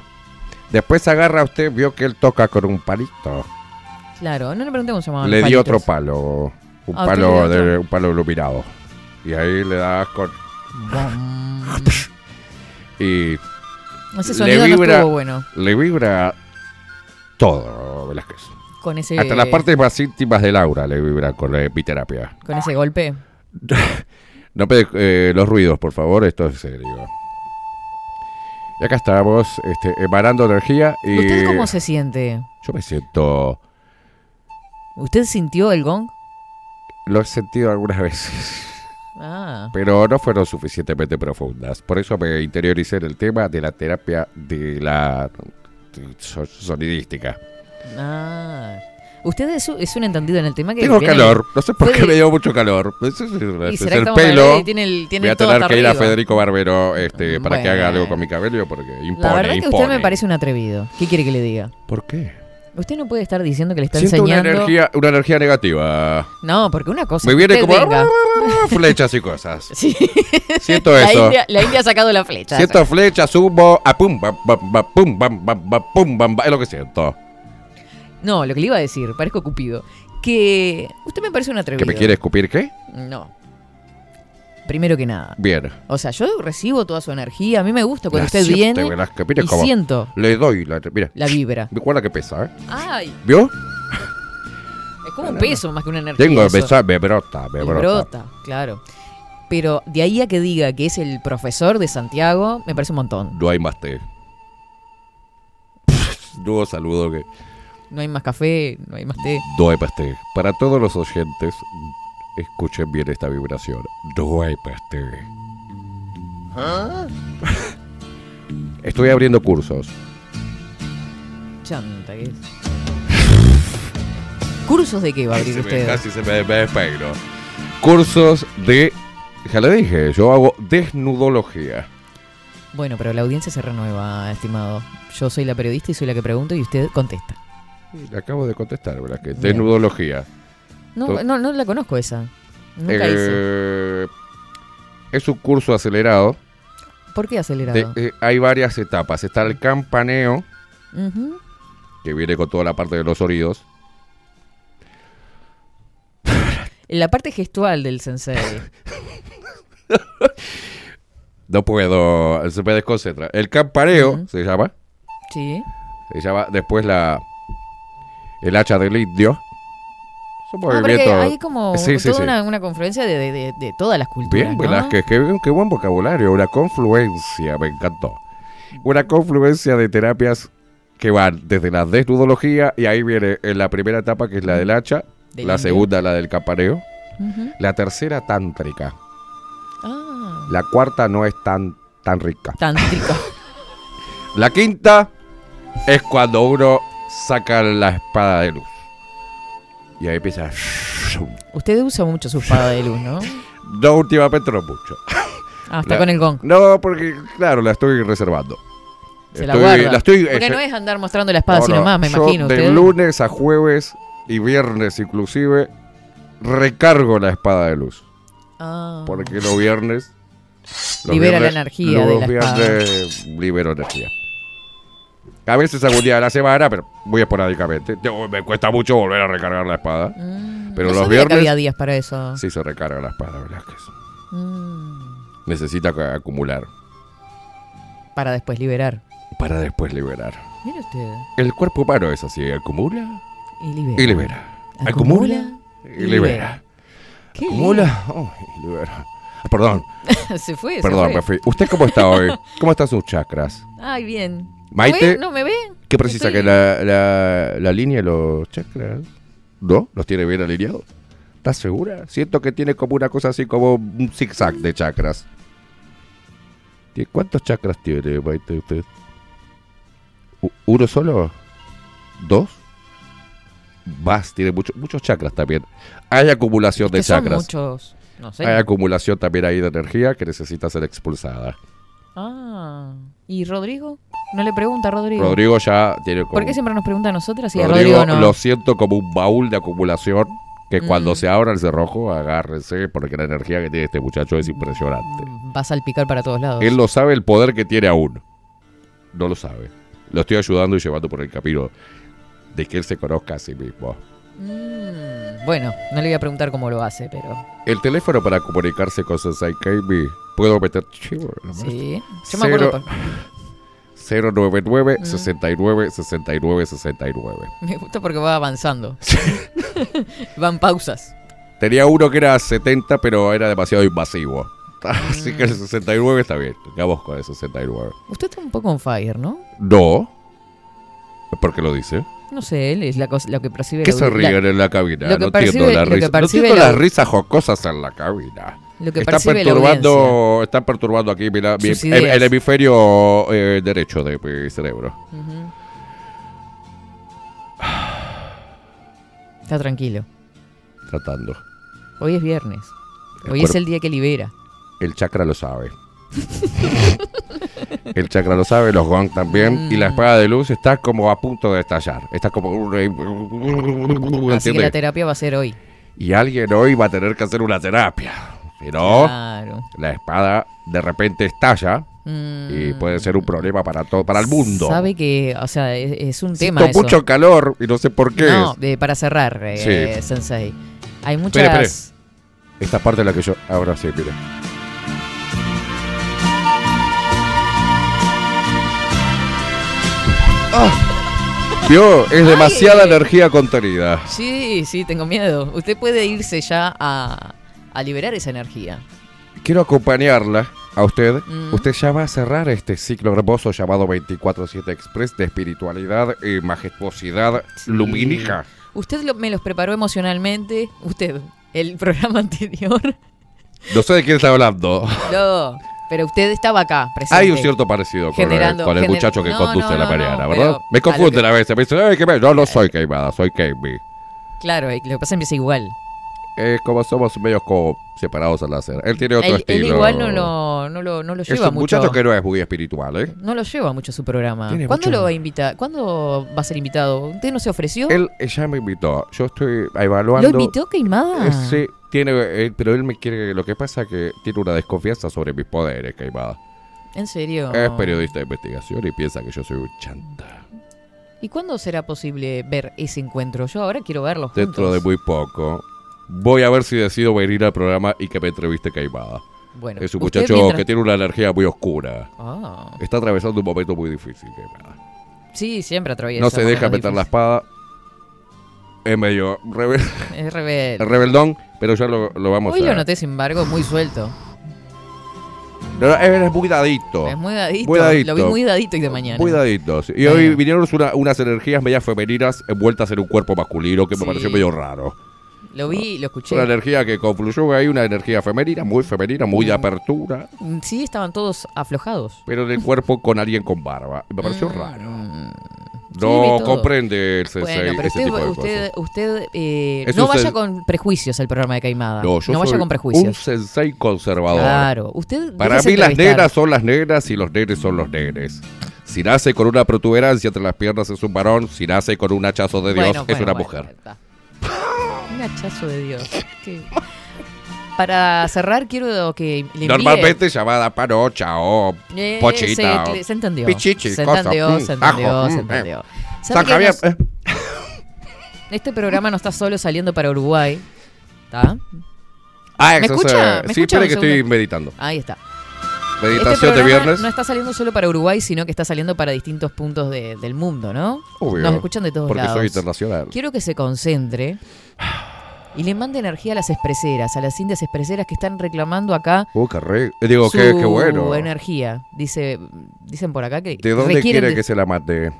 Después agarra usted, vio que él toca con un palito. Claro, no le pregunté cómo se llamaban le di otro palo. Un Ah, palo de un palo iluminado. Y ahí le das con. (laughs) y Ese sonido no estuvo bueno. Le vibra todo, Velázquez. Con ese. Hasta las partes más íntimas de Laura le vibra con la epiterapia. Con ese golpe. (laughs) No eh, los ruidos, por favor, esto es serio. Y acá estamos, este, emanando energía y... ¿Usted cómo se siente? Yo me siento... ¿Usted sintió el gong? Lo he sentido algunas veces, Ah. pero no fueron suficientemente profundas. Por eso me interioricé en el tema de la terapia de la so- sonidística. Ah. Usted es, es un entendido en el tema que. Tengo calor, no sé por qué de- me dio mucho calor. Es, es- es- el pelo. tiene el- tiene Voy a tener que ir a. Federico Barbero este, para que haga Bueno. algo con mi cabello porque impone, La verdad que usted impone. me parece un atrevido. ¿Qué quiere que le diga? ¿Por qué? Usted no puede estar diciendo que le está Siento una enseñando. energía, una energía negativa. No, porque una cosa. Me que viene como venga. (laughs) flechas y cosas. (laughs) Sí. Siento La eso. India, la India ha sacado la flecha. Siento flechas, humo, a pum, bam, bam, bam, pum, bam, bam, bam, pum, bam, bam, es lo que siento. No, lo que le iba a decir, parezco Cupido. Que usted me parece un ¿Que atrevido. me quiere escupir qué? No. Primero que nada. Bien. O sea, yo recibo toda su energía. A mí me gusta cuando usted viene y siento Le doy la... Mira. la vibra. Recuerda que pesa, ¿eh? Ay, ¿Vio? es como un peso más que una energía. Tengo, me, sa- me brota, me brota. brota, claro. Pero de ahí a que diga que es el profesor de Santiago, me parece un montón. No hay más té. (laughs) Nuevo saludo que... No hay más café, no hay más té. No hay más té. Para todos los oyentes, escuchen bien esta vibración. Más té. Estoy abriendo cursos. Chanta, que es. (laughs) ¿Cursos de qué va a abrir usted? casi se me, me despeino. Cursos de. Ya le dije, yo hago desnudología. Bueno, pero la audiencia se renueva, estimado. Yo soy la periodista y soy la que pregunto y usted contesta. Le acabo de contestar, ¿verdad? Que desnudología. No, no, no la conozco esa. Nunca hice. Eh, es un curso acelerado. ¿Por qué acelerado? de- eh, hay varias etapas. Está el campaneo, que viene con toda la parte de los oídos. La parte gestual del sensei. (laughs) No puedo, se me desconcentra. El campaneo se llama. Sí. Se llama después la. El hacha del indio. Ah, porque hay como Sí, sí, toda sí. Una, una confluencia de, de- de- de todas las culturas. Bien, ¿no? Velázquez, qué, qué buen vocabulario, una confluencia, me encantó. Una confluencia de terapias que van desde la desnudología y ahí viene en la primera etapa que es la del hacha, Del la segunda la del campaneo, Ujú. la tercera tántrica, Ah, la cuarta no es tan, tan rica. tántrica. (laughs) (laughs) La quinta es cuando uno saca la espada de luz. Y ahí empieza... Usted usa mucho su espada de luz, ¿no? (laughs) No, últimamente no mucho. Ah, está La- con el gong. No, porque, claro, la estoy reservando. Se la Estoy- guarda. la estoy- Porque eh, no es andar mostrando la espada No, sino no, más, me yo imagino. De usted. lunes a jueves y viernes inclusive recargo la espada de luz. Ah. Porque los viernes... los Libera la energía de los la espada. viernes libero energía. A veces algún día de la semana, pero muy esporádicamente. Yo- me cuesta mucho volver a recargar la espada. pero Mm, no los sabía que viernes... había días para eso. Sí se recarga la espada, Velázquez. Mm, Necesita acumular para después liberar. para después liberar. Mire usted. El cuerpo humano es así, acumula Y libera. y libera. Acumula y libera. Qué Acumula oh, y libera. Perdón, (laughs) se fue, se perdón, fue. me fui. ¿Usted cómo está hoy? (laughs) ¿Cómo están sus chakras? Ay, bien. Maite, ¿No, me ve? ¿Qué precisa? Estoy- ¿Que la, la, la línea los chakras? ¿No? ¿Los tiene bien alineados? ¿Estás segura? Siento que tiene como una cosa así como un zigzag de chakras. ¿Tie- ¿Cuántos chakras tiene, Maite, usted? ¿Uno solo? ¿Dos? Más, tiene mucho- muchos chakras también. Hay acumulación de Que chakras. muchos. No sé. Hay acumulación también ahí de energía que necesita ser expulsada. Ah. ¿Y Rodrigo? ¿No le pregunta a Rodrigo? Rodrigo ya tiene como... ¿Por qué siempre nos pregunta a nosotras y a Rodrigo, Rodrigo no? lo siento como un baúl de acumulación que cuando Mm. se abra el cerrojo, agárrense porque la energía que tiene este muchacho es impresionante. Va a salpicar para todos lados. Él no sabe el poder que tiene aún. No lo sabe. Lo estoy ayudando y llevando por el camino de que él se conozca a sí mismo. Mm, bueno, no le voy a preguntar cómo lo hace, pero... El teléfono para comunicarse con Sensei Kami, ¿puedo meter chivo? Sí. Yo me acuerdo... Cero- por- 099 Mm. 69 69 69. Me gusta porque va avanzando. (laughs) Van pausas. Tenía uno que era 70, pero era demasiado invasivo. (laughs) Así Mm. que el 69 está bien. Quedamos con el 69. Usted está un poco on fire, ¿no? No. ¿Por qué lo dice? No sé, él es la cosa, lo que percibe... ¿Qué la- se ríen la- en la cabina? lo que no percibe- entiendo la lo que. No entiendo la- las risas jocosas en la cabina. Lo que está perturbando, está perturbando aquí mira, mi- el, hemisferio eh, derecho de mi cerebro. Está tranquilo. Tratando. Hoy es viernes. El Hoy es el día que libera. El chakra lo sabe. (laughs) el chakra lo sabe, los gong también. Y Mm. la espada de luz está como a punto de estallar. Está como. Así que la terapia va a ser hoy. Y alguien hoy va a tener que hacer una terapia. No, Claro. la espada de repente estalla y puede ser un problema para todo, para el mundo. Mm. Sabe que, o sea, es, es un tema eso. mucho calor y no sé por qué. No, de- para cerrar, eh. Sensei. Hay muchas... Espere, espere. Esta parte es la que yo. Ahora sí, mire. ¡Ah! ¿Vio? Es demasiada energía contenida. Sí, sí, tengo miedo. Usted puede irse ya a, a liberar esa energía. Quiero acompañarla a usted. Mm. Usted ya va a cerrar este ciclo hermoso llamado 24-7 Express de espiritualidad y majestuosidad lumínica. Usted lo- me los preparó emocionalmente. Usted, el (laughs) programa anterior. No sé de quién está hablando. No, pero usted estaba acá, presente. Hay un cierto parecido con, el- con muchacho que No, conduce no, la mañana, no, ¿verdad? Me a confunden que- a veces. Me dicen, "Ay, que me-". No, no soy queimada, soy Kami. Claro, y lo que pasa empieza igual. Es como somos medios como separados al hacer. Él tiene otro Él, él estilo. igual no lo, no lo, no lo Es lleva un mucho. muchacho que no es muy espiritual, ¿eh? No lo lleva mucho su programa. Tiene ¿Cuándo mucho- lo va a invitar? ¿Cuándo va a ser invitado? ¿Usted no se ofreció? Él eh, ya me invitó. Yo estoy evaluando. ¿Lo invitó Queimada? Eh, Sí, tiene, eh, pero él me quiere. Lo que pasa es que tiene una desconfianza sobre mis poderes, Caimada. ¿En serio? Es periodista de investigación y piensa que yo soy un chanta. ¿Y cuándo será posible ver ese encuentro? Yo ahora quiero verlo juntos. Dentro de muy poco. Voy a ver si decido venir al programa y que me entreviste Caimada. Bueno, es un muchacho mientras- que tiene una energía muy oscura. Ah. Está atravesando un momento muy difícil, Caimada. Sí, siempre atraviesa. No se deja meter la espada. Es medio rebel-. (laughs) Es rebelde. (laughs) rebeldón, pero ya lo, lo vamos Hoy a lo noté, sin embargo, muy suelto. No, eres muy dadito. Es muy dadito. Muy dadito. Lo vi muy dadito y de mañana. Muy dadito. sí. Y hoy vinieron una- unas energías medias femeninas envueltas en un cuerpo masculino que me pareció medio raro. Lo vi, lo escuché. Una energía que confluyó ahí, una energía femenina, muy femenina, muy de apertura, Mm, Sí, estaban todos aflojados. pero en el cuerpo con alguien con barba. Me pareció Mm. raro. Sí, No comprende el sensei Bueno, pero ese usted, tipo de usted, cosas. usted eh, no vaya con prejuicios al programa de Caimada. No, yo vaya soy con prejuicios. un sensei conservador. Claro, usted Para mí las nenas son las negras y los nenes son los nenes. Si nace con una protuberancia entre las piernas es un varón, si nace con un hachazo de Dios Bueno, es bueno, una bueno, mujer. está. Hachazo de Dios. Para cerrar, quiero que le envíe... Normalmente llamada panocha o Eh, pochita. se- o se entendió. Pichichi, se entendió, mm, se entendió, ajo, se mm, entendió. eh. ¿Sabe San que Javier, nos- eh. Este programa no está solo saliendo para Uruguay. ¿Está? Ah, ¿Me escucha? se- ¿Me sí, escucha espere que estoy meditando. Ahí está. Meditación este de viernes. no está saliendo solo para Uruguay, sino que está saliendo para distintos puntos de- del mundo, ¿no? Obvio, Nos escuchan de todos porque lados. soy internacional. Quiero que se concentre y le mande energía a las expreseras, a las indias expreseras que están reclamando acá Uh, qué re- eh, Digo, su qué, qué bueno. energía. Dice, dicen por acá que ¿De dónde quiere de- que se la mate?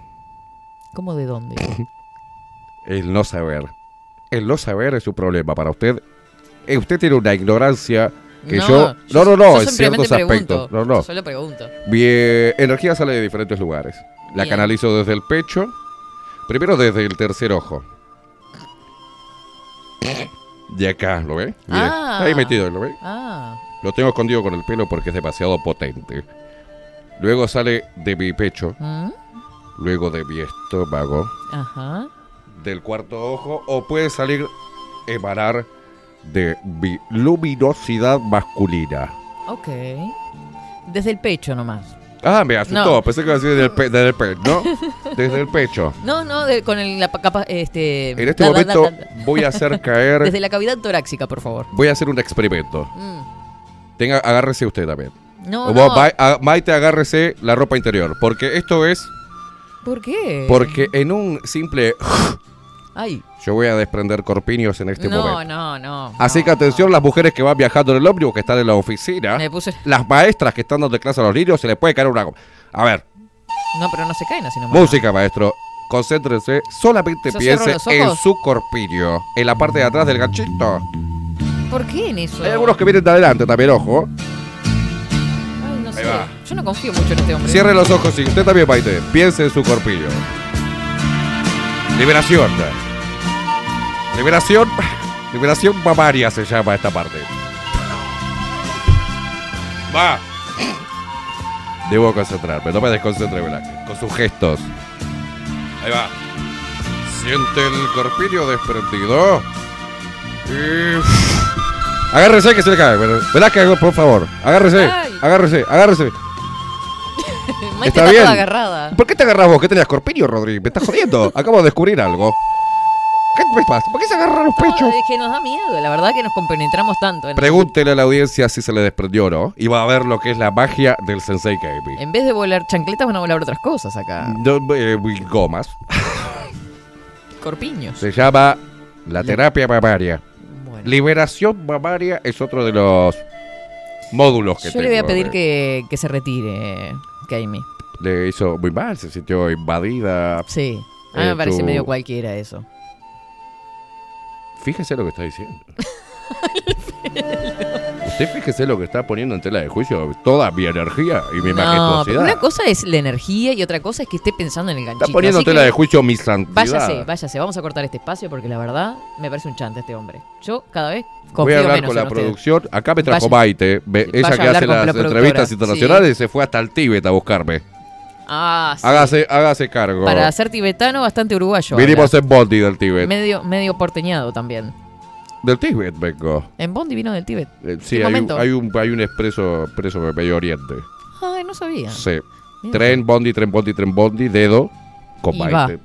¿Cómo de dónde? (laughs) El no saber. El no saber es un problema para usted. Eh, usted tiene una ignorancia que yo... No, no, no, en ciertos aspectos. No, no. Yo solo pregunto. Mi eh, energía sale de diferentes lugares. La Bien. canalizo desde el pecho. Primero desde el tercer ojo. De acá, ¿lo ve? Mire, Ah. ahí metido, ¿lo ve? Ah, Lo tengo escondido con el pelo porque es demasiado potente. Luego sale de mi pecho, ¿Mm? luego de mi estómago, ajá. del cuarto ojo, o puede salir, emanar de mi luminosidad masculina. Ok. Desde el pecho nomás. Ah, me asustó, No. pensé que iba a decir desde el, pe- desde el pecho, ¿no? Desde el pecho. No, no, de- con el, la pa- capa, este. En este da, momento da, da. voy a hacer (laughs) caer, Desde la cavidad torácica, por favor. voy a hacer un experimento. Mm. Tenga, agárrese usted también. No, O no. vos, a- Maite, agárrese la ropa interior, porque esto es, ¿Por qué? porque en un simple, Ay. yo voy a desprender corpiños en este no, momento. no, no. Así que atención, las mujeres que van viajando en el ómnibus, que están en la oficina, Me puse. las maestras que están dando clase a los niños, se les puede caer una... A ver, No, pero no se caen así nomás. música, maestro. Concéntrese, solamente ¿Yo cierro piense en su corpiño, en la parte de atrás del ganchito. ¿Por qué en eso? Hay algunos que vienen de adelante también, ojo. Ay, no sé. va. Yo no confío mucho en este hombre. Cierre los ojos y usted también, Maite. Piense en su corpillo. Liberación. Liberación. Liberación mamaria se llama esta parte. Va. Debo concentrarme, no me desconcentre, ¿verdad? Con sus gestos. Ahí va. Siente el corpillo desprendido. Y... Agárrese que se le cae. Velázquez, por favor. Agárrese. Ay. Agárrese. Agárrese. (laughs) Maite Está está bien. toda agarrada. ¿Por qué te agarras vos? ¿Qué tenías corpiño, Rodri? Me estás jodiendo. Acabo de descubrir algo. ¿Qué me pasa? ¿Por qué se agarran los No, pechos? es que nos da miedo, la verdad que nos compenetramos tanto. En, Pregúntele a la audiencia si se le desprendió o no. Y va a ver lo que es la magia del Sensei Kami. en vez de volar chancletas, van a volar otras cosas acá. No, eh, gomas. (laughs) Corpiños. Se llama la terapia mamaria. Liberación mamaria es otro de los módulos que Yo le voy a tengo, pedir eh. que, que se retire, Kaimi. Le hizo muy mal, se sintió invadida. Sí. A mí Eh, me parece tu- medio cualquiera eso. Fíjese lo que está diciendo. Usted fíjese lo que está poniendo en tela de juicio. Toda mi energía y mi No, majestuosidad. una cosa es la energía y otra cosa es que esté pensando en el ganchito. Está poniendo en tela de juicio mi santidad. Váyase, váyase. Vamos a cortar este espacio porque la verdad me parece un chante este hombre. Yo cada vez confío Voy a hablar menos con la usted. producción. Acá me trajo Sí, ella que hace las entrevistas sí. internacionales se fue hasta el Tíbet a buscarme. Ah, sí. Hágase, hágase cargo. Para ser tibetano, bastante uruguayo. Vinimos habla. en Bondi del Tíbet. Medio, medio porteñado también. Del Tíbet vengo. En Bondi vino del Tíbet. Eh, sí, ¿Qué hay un, momento? hay, un, hay un expreso, expreso de Medio Oriente. Ay, no sabía. Sí. Mira. Tren, Bondi, tren, Bondi, tren, Bondi, dedo, Maite.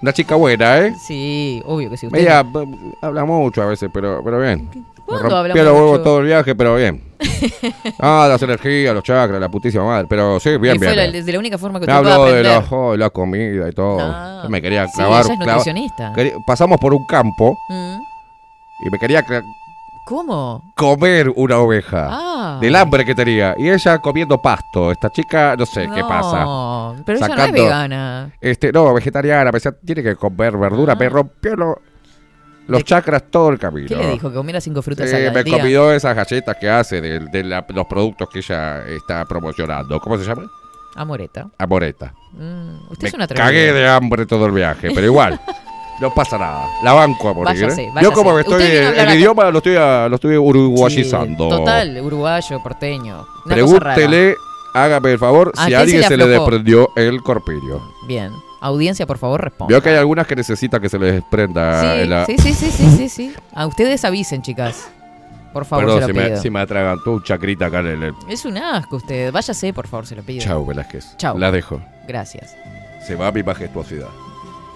Una chica buena, ¿eh? Sí, obvio que sí. Usted Ella b- habla mucho a veces, pero, pero bien. ¿Cuándo Me habla rompía los mucho? huevos todo el viaje, pero bien. (laughs) ah, las energías, los chakras, la putísima madre. Pero sí, bien, y fue bien. la, bien. de la única forma que usted puede habló de aprender. la, de la comida y todo. Ah. me quería Sí, clavar. ella es clavar- nutricionista. quería- pasamos por un campo Mm. y me quería cla- ¿Cómo? comer una oveja. Ah. Del hambre que tenía. Y ella comiendo pasto. Esta chica, no sé qué pasa. No, pero ella no es Sacando- vegana. Este, no, vegetariana, me decía, tiene que comer verdura. Me rompió lo- los chakras todo el camino. ¿Qué le dijo? Que comiera cinco frutas Eh, al me día. comió esas galletas que hace de, de la- los productos que ella está promocionando. ¿Cómo se llama? Amoreta. Amoreta. Mm, usted Me es una cagué de hambre todo el viaje, pero igual. (laughs) No pasa nada. La banco a morir. Váyase, ¿eh? váyase. Yo como que estoy, el idioma lo estoy, a- lo estoy uruguayizando. Sí, total, uruguayo, porteño. Una. Pregúntele, hágame el favor, ¿A si a alguien se se le le aflojó? desprendió el corpiño. Bien. Audiencia, por favor, responda. Veo que hay algunas que necesitan que se les desprenda Sí, la... sí, sí, sí, sí, sí, sí. A ustedes avisen, chicas. Por favor, Perdón, se si lo me, si me atragantó un chacrita acá en el... Es un asco usted. Váyase, por favor, se lo pido. Chau, Velázquez. Chau. La dejo. Gracias. Se va mi majestuosidad.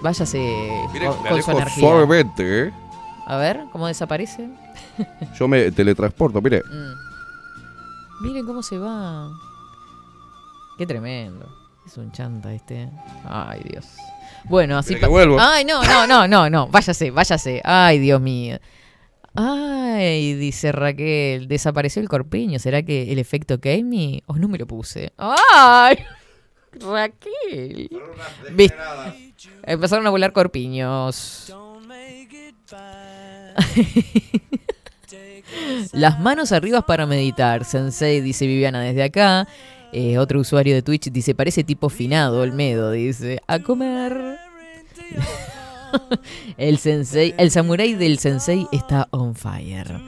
Váyase Mire, con, su energía. suavemente, ¿eh? A ver, ¿cómo desaparece? Yo me teletransporto, mire. Mm. Miren cómo se va. Qué tremendo. Es un chanta este. Ay, Dios. Bueno, así ¿Quiere que vuelvo? Ay, no, no, no, no, no. Váyase, váyase. Ay, Dios mío. Ay, dice Raquel, desapareció el corpiño. ¿Será que el efecto Kami? O no me lo puse. Ay, (laughs) Raquel. Empezaron a volar corpiños. (laughs) Las manos arriba para meditar. Sensei, dice Viviana desde acá. Eh, otro usuario de Twitch dice, parece tipo finado, Olmedo, dice, a comer. (laughs) el sensei, el samurái del sensei está on fire.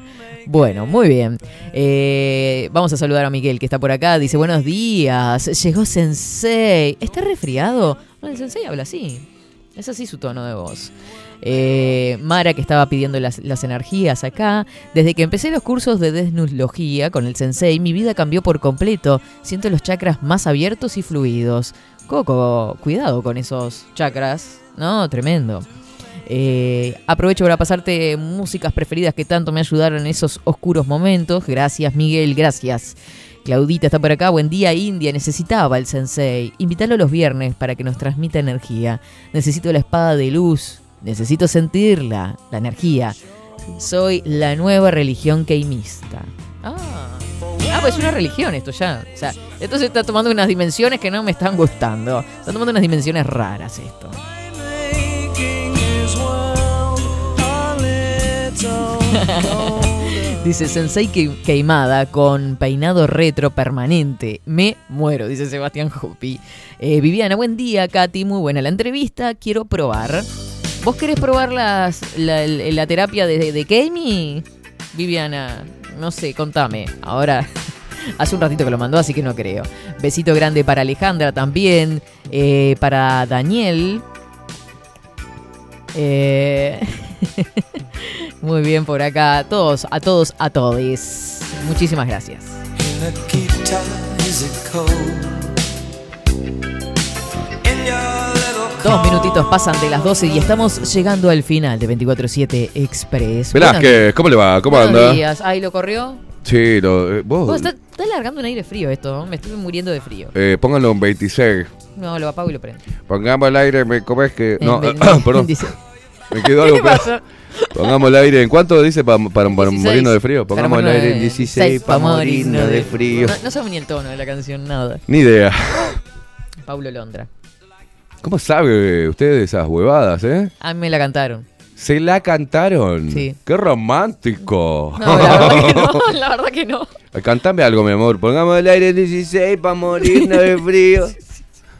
Bueno, muy bien. Eh, vamos a saludar a Miguel que está por acá. Dice, buenos días. Llegó Sensei. ¿Está resfriado? El Sensei habla así. Es así su tono de voz. Eh, Mara que estaba pidiendo las, energías acá. Desde que empecé los cursos de desnulogía con el sensei, mi vida cambió por completo. Siento los chakras más abiertos y fluidos. Coco, cuidado con esos chakras. No, tremendo. Eh, aprovecho para pasarte músicas preferidas que tanto me ayudaron en esos oscuros momentos. Gracias, Miguel, gracias. Claudita está por acá. Buen día, India. Necesitaba el sensei. Invítalo los viernes para que nos transmita energía. Necesito la espada de luz. Necesito sentirla, la energía. Soy la nueva religión keimista. Ah. Ah, pues es una religión esto ya. O sea, esto se está tomando unas dimensiones que no me están gustando. Está tomando unas dimensiones raras esto. (laughs) Dice Sensei que- Queimada con peinado retro permanente. Me muero, dice Sebastián Jupi. Eh, Viviana, buen día, Katy. Muy buena la entrevista. Quiero probar. ¿Vos querés probar las, la, terapia de, de Keimi? Viviana, no sé, contame. Ahora, (laughs) hace un ratito que lo mandó, así que no creo. Besito grande para Alejandra también. eh, para Daniel. Eh, (laughs) Muy bien por acá. Todos, a todos, a todes. Muchísimas gracias. Dos minutitos pasan de las 12 y estamos llegando al final de 24-7 Express. Velázquez, ¿cómo le va? ¿Cómo Buenos anda? días. Ay, ¿lo corrió? Sí, lo, eh, vos, Vos, está, está largando un aire frío esto. ¿no? Me estoy muriendo de frío. eh, pónganlo en 26. No, lo apago y lo prendo. Pongamos el aire, me comés que... No, En ve- perdón. Me quedó ¿Qué algo pasa? Pongamos el aire, ¿en cuánto dice para, 16. morirnos de frío? Pongamos el aire en morirnos de- 16 para morirnos de frío. No, no sabemos ni el tono de la canción, nada. Ni idea. Paulo Londra. ¿Cómo sabe usted de esas huevadas, eh? A mí me la cantaron. ¿Se la cantaron? Sí. ¡Qué romántico! No, la verdad que no, (laughs) la verdad que no. Cantame algo, mi amor. Pongamos el aire 16 para morirnos de frío.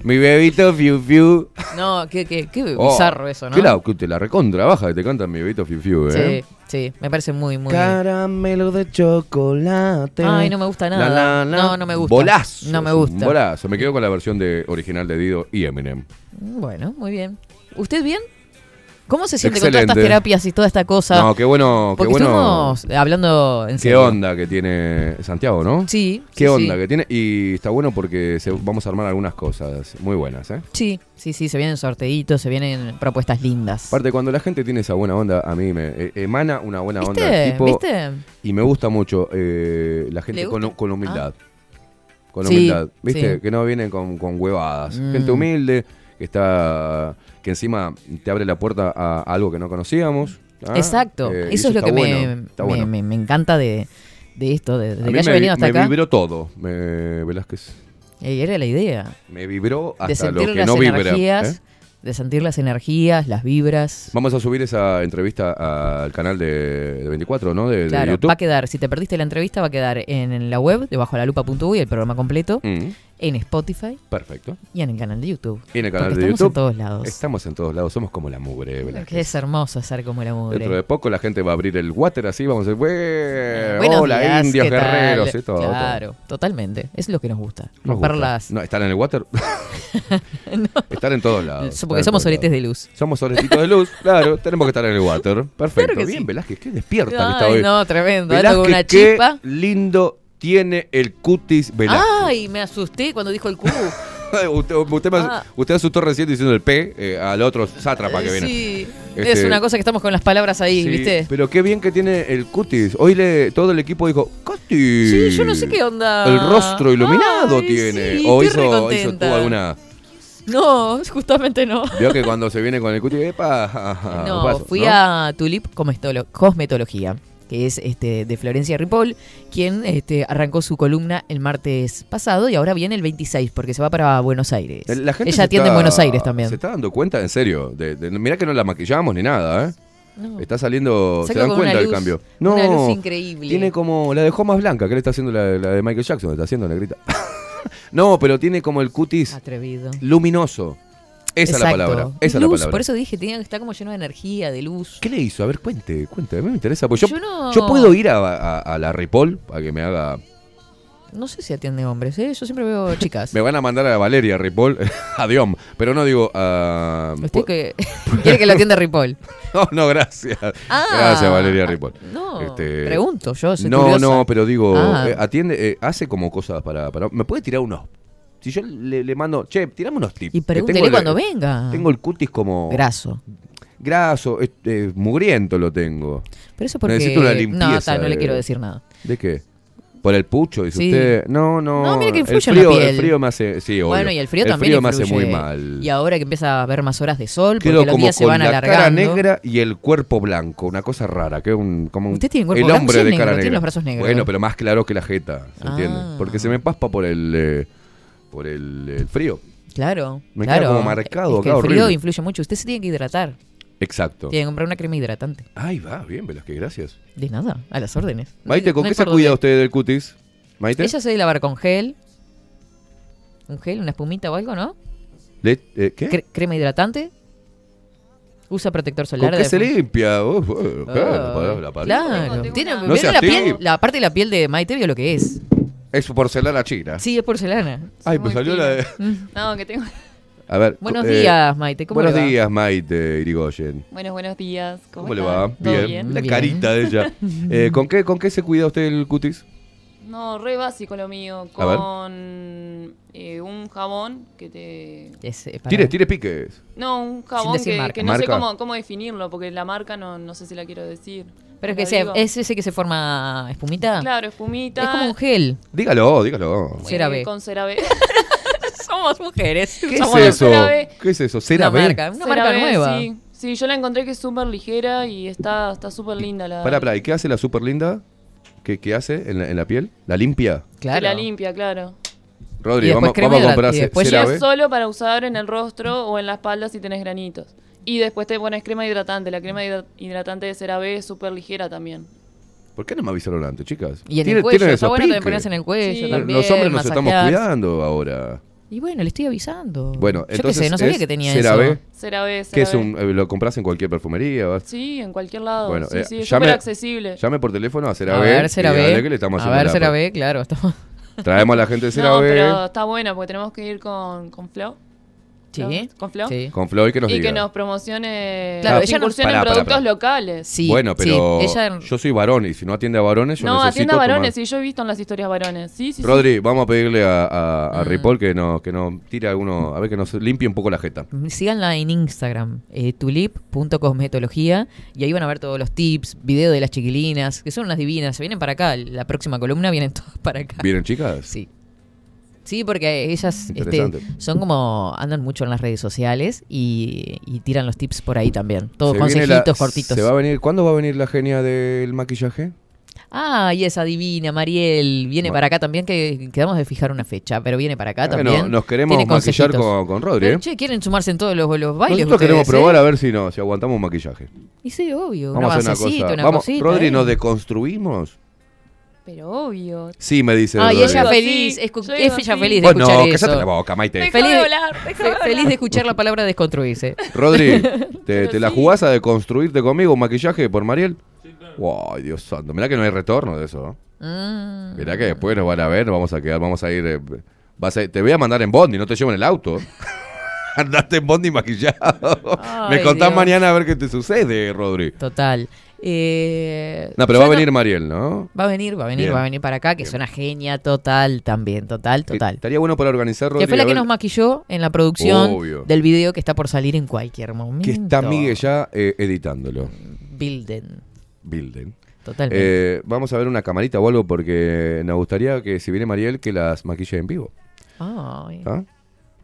Mi bebito fiu fiu. No, qué, qué, qué Oh, bizarro eso, ¿no? Que la, que te la recontra baja que te canta mi bebito fiu fiu, ¿eh? Sí, sí, me parece muy, muy... Caramelo de chocolate. Ay, no me gusta nada. La, la, la. No, no me gusta. Bolazo. No me gusta. Bolazo. Me quedo con la versión de original de Dido y Eminem. Bueno, muy bien. ¿Usted bien? ¿Cómo se siente con todas estas Excelente. terapias y toda esta cosa? No, qué bueno, qué bueno. estuvimos hablando en Qué serio. onda que tiene Santiago, ¿no? Sí, Qué sí, onda sí. que tiene. Y está bueno porque se- vamos a armar algunas cosas muy buenas, ¿eh? Sí, sí, sí, se vienen sorteitos, se vienen propuestas lindas. Aparte, cuando la gente tiene esa buena onda, a mí me eh, emana una buena onda. Tipo, ¿Viste? Y me gusta mucho eh, la gente ¿Le con, gusta? Ah. con humildad. Sí, humildad. ¿Viste? Que no vienen con, con huevadas. Mm. Gente humilde, que está. Que encima te abre la puerta a, a algo que no conocíamos. ¿ah? Exacto. Eh, y eso es lo que me, bueno, me, bueno. me- me encanta de, de esto, de, que haya me, venido hasta me acá. vibró todo, me, Velázquez. Eh, era la idea. Me vibró de hasta lo sentir que las no vibra. energías, ¿eh? de sentir las energías, las vibras. Vamos a subir esa entrevista al canal de, de 24, ¿no? De, de Claro, YouTube. va a quedar, si te perdiste la entrevista, va a quedar en, en la web, debajo de la lupa.uy, el programa completo, Mm, en Spotify perfecto. y en el canal de YouTube. Y en el canal Porque de estamos YouTube. en todos lados. Estamos en todos lados, somos como la mugre. Que es hermoso ser como la mugre. Dentro de poco la gente va a abrir el water así, vamos a decir, "Bue- Buenos hola días, indios, guerreros y todo. Claro, totalmente. Es lo que nos gusta. Nos gusta. las- No, estar en el water. (laughs) (laughs) Estar en todos lados. Porque somos lados. de luz. Somos soletitos de luz, (laughs) claro, tenemos que estar en el water. Perfecto. Claro Bien, sí. Velázquez, qué despierta que está Ay, hoy. no, tremendo. Velázquez, una qué chispa. lindo tiene el cutis Velázquez. Ay, me asusté cuando dijo el Q. (laughs) usted, usted, me- Ah. usted asustó recién diciendo el P eh, al otro sátrapa que viene. Sí, Este, es una cosa que estamos con las palabras ahí, sí, ¿viste? Pero qué bien que tiene el cutis. Hoy le, todo el equipo dijo, cutis. Sí, yo no sé qué onda. El rostro iluminado Ay, tiene. sí, o estoy hizo, tuvo alguna. No, (laughs) justamente no. Vio que cuando se viene con el cutis, epa, No, paso, fui ¿no? a Tulip Comestolo- Cosmetología, que es este de Florencia Ripoll, quien este, arrancó su columna el martes pasado y ahora viene el 26 porque se va para Buenos Aires. La gente Ella atiende está- en Buenos Aires también. Se está dando cuenta, en serio. De, de- mirá que no la maquillamos ni nada, ¿eh? No. Está saliendo, Saca se dan una cuenta del cambio. una No, luz increíble. Tiene como, la dejó más blanca, que le está haciendo la, la de Michael Jackson, le está haciendo negrita. (laughs) no, pero tiene como el cutis Atrevido. luminoso. Esa es la palabra. Esa es la palabra. Por eso dije, tenía que estar como lleno de energía, de luz. ¿Qué le hizo? A ver, cuente, cuente. A mí me interesa. Yo, Yo no- yo puedo ir a, a- a la Ripoll para que me haga. No sé si atiende hombres, ¿eh? Yo siempre veo chicas. (laughs) Me van a mandar a Valeria Ripoll, (laughs) a Diom. Pero no digo a. Usted que (laughs) quiere que la atienda Ripoll. No, no, gracias. Ah. gracias, Valeria Ripoll. No, Este, pregunto, yo soy No, curiosa. no, pero digo, Ah. eh, atiende, eh, hace como cosas para, para. ¿Me puede tirar unos? Si yo le, le mando, che, tirame unos tips. Y pregúntele tengo el- cuando venga. Tengo el cutis como. Graso. Graso, eh, mugriento lo tengo. Pero eso porque... Necesito una No, limpieza. ta, no le quiero decir nada. ¿De qué? ¿Por el pucho, dice Sí. usted? No, no. No, mire que el influye en la frío, piel. El frío me hace. Sí, obvio. Bueno, y el frío el también frío me hace muy mal. Y ahora que empieza a haber más horas de sol, porque Quedo los como días se con van la alargando. cara negra y el cuerpo blanco, una cosa rara, que un como un- Usted tiene cuerpo el blanco, hombre de negro, cara tiene negra. los brazos negros. Bueno, pero más claro que la jeta, ¿se Ah. entiende? Porque se me paspa por el eh, por el, el frío. Claro, Me queda claro. como marcado Es que acá, el frío horrible. influye mucho. Usted se tiene que hidratar. Exacto. Tiene que comprar una crema hidratante. Ahí va, bien, Velázquez, gracias. De nada, a las órdenes. Maite, ¿con no qué se cuida usted del cutis? Maite. Ella se debe lavar con gel. Un gel, una espumita o algo, ¿no? Le- eh, ¿Qué? Cre- crema hidratante. Usa protector ¿Con solar. qué de- se limpia? Uf, uf, Ah, claro, la claro. Tiene, No ¿vieron seas la, piel, la parte de la piel de Maite vio lo que es. Es porcelana china. Sí, es porcelana. Ay, pues salió la de... No, que tengo. A ver. Buenos eh, días, Maite, ¿cómo buenos le va? días, Maite Irigoyen. Buenos, buenos días. ¿Cómo, ¿Cómo le va? ¿Todo Bien. bien? La carita de ella. (laughs) Eh, ¿con, qué, ¿Con qué se cuida usted el cutis? No, re básico lo mío. Con eh, un jabón que te. eh, Tire, tire piques. No, un jabón que, que no sé cómo, cómo definirlo, porque la marca no, no sé si la quiero decir. Pero es ¿Lo que se- es ese que se forma espumita. Claro, espumita. Es como un gel. Dígalo, dígalo. eh, CeraVe. Con CeraVe. (laughs) Somos mujeres. ¿Qué es Somos eso? CeraVe. ¿Qué es eso? ¿CeraVe? marca, una marca nueva. Sí, sí, yo la encontré que es súper ligera y está está súper linda la. Pará, pará, ¿y qué hace la super linda? ¿Qué, qué hace en la, en la piel? ¿La limpia? Que la limpia, claro. Rodri, Y después vamos, vamos a comprar y ce- después Y CeraVe. es solo para usar en el rostro o en la espalda si tenés granitos. Y después te pones crema hidratante. La crema hidra- hidratante de CeraVe es súper ligera también. ¿Por qué no me avisaron antes, chicas? Y en Tiene- el cuello, está bueno también piques. ponerse en el cuello Sí. también. Los hombres nos estamos cuidando ahora. Y bueno, le estoy avisando. Bueno, Yo qué entonces sé, no sabía es que tenía CeraVe, eso. CeraVe, que es CeraVe. un, eh, lo compras en cualquier perfumería. Sí, en cualquier lado. Bueno, sí, eh, sí, es llame- súper accesible. Llame por teléfono a A CeraVe. ver, y CeraVe. que le estamos A haciendo ver, CeraVe, claro. estamos- Traemos a la gente de No, CeraVe pero está bueno porque tenemos que ir con, con Flo. Sí. ¿Flo? ¿Con Flo? Sí. con Floyd que nos y diga. que nos promocione Claro, que ella no- incursione Pará, en pará, productos pará. locales. Sí, bueno, pero sí, ella- yo soy varón y si no atiende a varones, yo no, necesito atienda a tomar- varones, y yo he visto en las historias varones. Sí, sí, sí. Rodri, vamos a pedirle a, a, a Mm. Ripoll que nos que nos tire alguno, a ver que nos limpie un poco la jeta. Síganla en Instagram, eh, tulip.cosmetología, y ahí van a ver todos los tips, videos de las chiquilinas, que son unas divinas. Se vienen para acá, la próxima columna vienen (laughs) todas para acá. ¿Vienen chicas? Sí. Sí, porque ellas este, son como, andan mucho en las redes sociales y, y tiran los tips por ahí también. Todos consejitos la- cortitos. ¿Se va a venir, ¿Cuándo va a venir la genia del maquillaje? Ah, y esa divina, Mariel, viene Bueno. para acá también, que quedamos de fijar una fecha, pero viene para acá Bueno, también. nos queremos Tiene maquillar con, con Rodri. Pero, ¿eh? che, ¿quieren sumarse en todos los, los bailes Nosotros queremos ustedes, probar eh? a ver si, no, si aguantamos un maquillaje. Y sí, obvio, Vamos una a hacer una cosa. una Vamos, cosita. Rodri, eh. ¿nos deconstruimos? Pero obvio. Sí, me dice. Ay, ella feliz, sí, escu- es ella sí. feliz de Vos no, escuchar cállate eso. la boca, Maite. Feliz, de hablar, de feliz de escuchar la palabra desconstruirse. Rodri, (laughs) ¿te, la sí. jugás a deconstruirte conmigo un maquillaje por Mariel? Ay, Dios santo. Mirá que no hay retorno de eso. ¿no? Mm. Mirá que después nos van a ver, nos vamos a quedar, vamos a ir. eh, vas a- te voy a mandar en Bondi, no te llevo en el auto. (laughs) Andate en Bondi maquillado. Me contás Dios. mañana a ver qué te sucede, Rodri. Total. Eh, No, pero va a venir Mariel, ¿no? Va a venir, va a venir, Bien. va a venir para acá, que es una genia total también, total, total. Estaría bueno para organizar, Rodri. Que fue la que nos maquilló en la producción Obvio. del video que está por salir en cualquier momento. Que está Miguel ya eh, editándolo. Bilden. Bilden. Totalmente. Eh, vamos a ver una camarita o algo porque nos gustaría que si viene Mariel que las maquille en vivo. Ay. ¿Ah?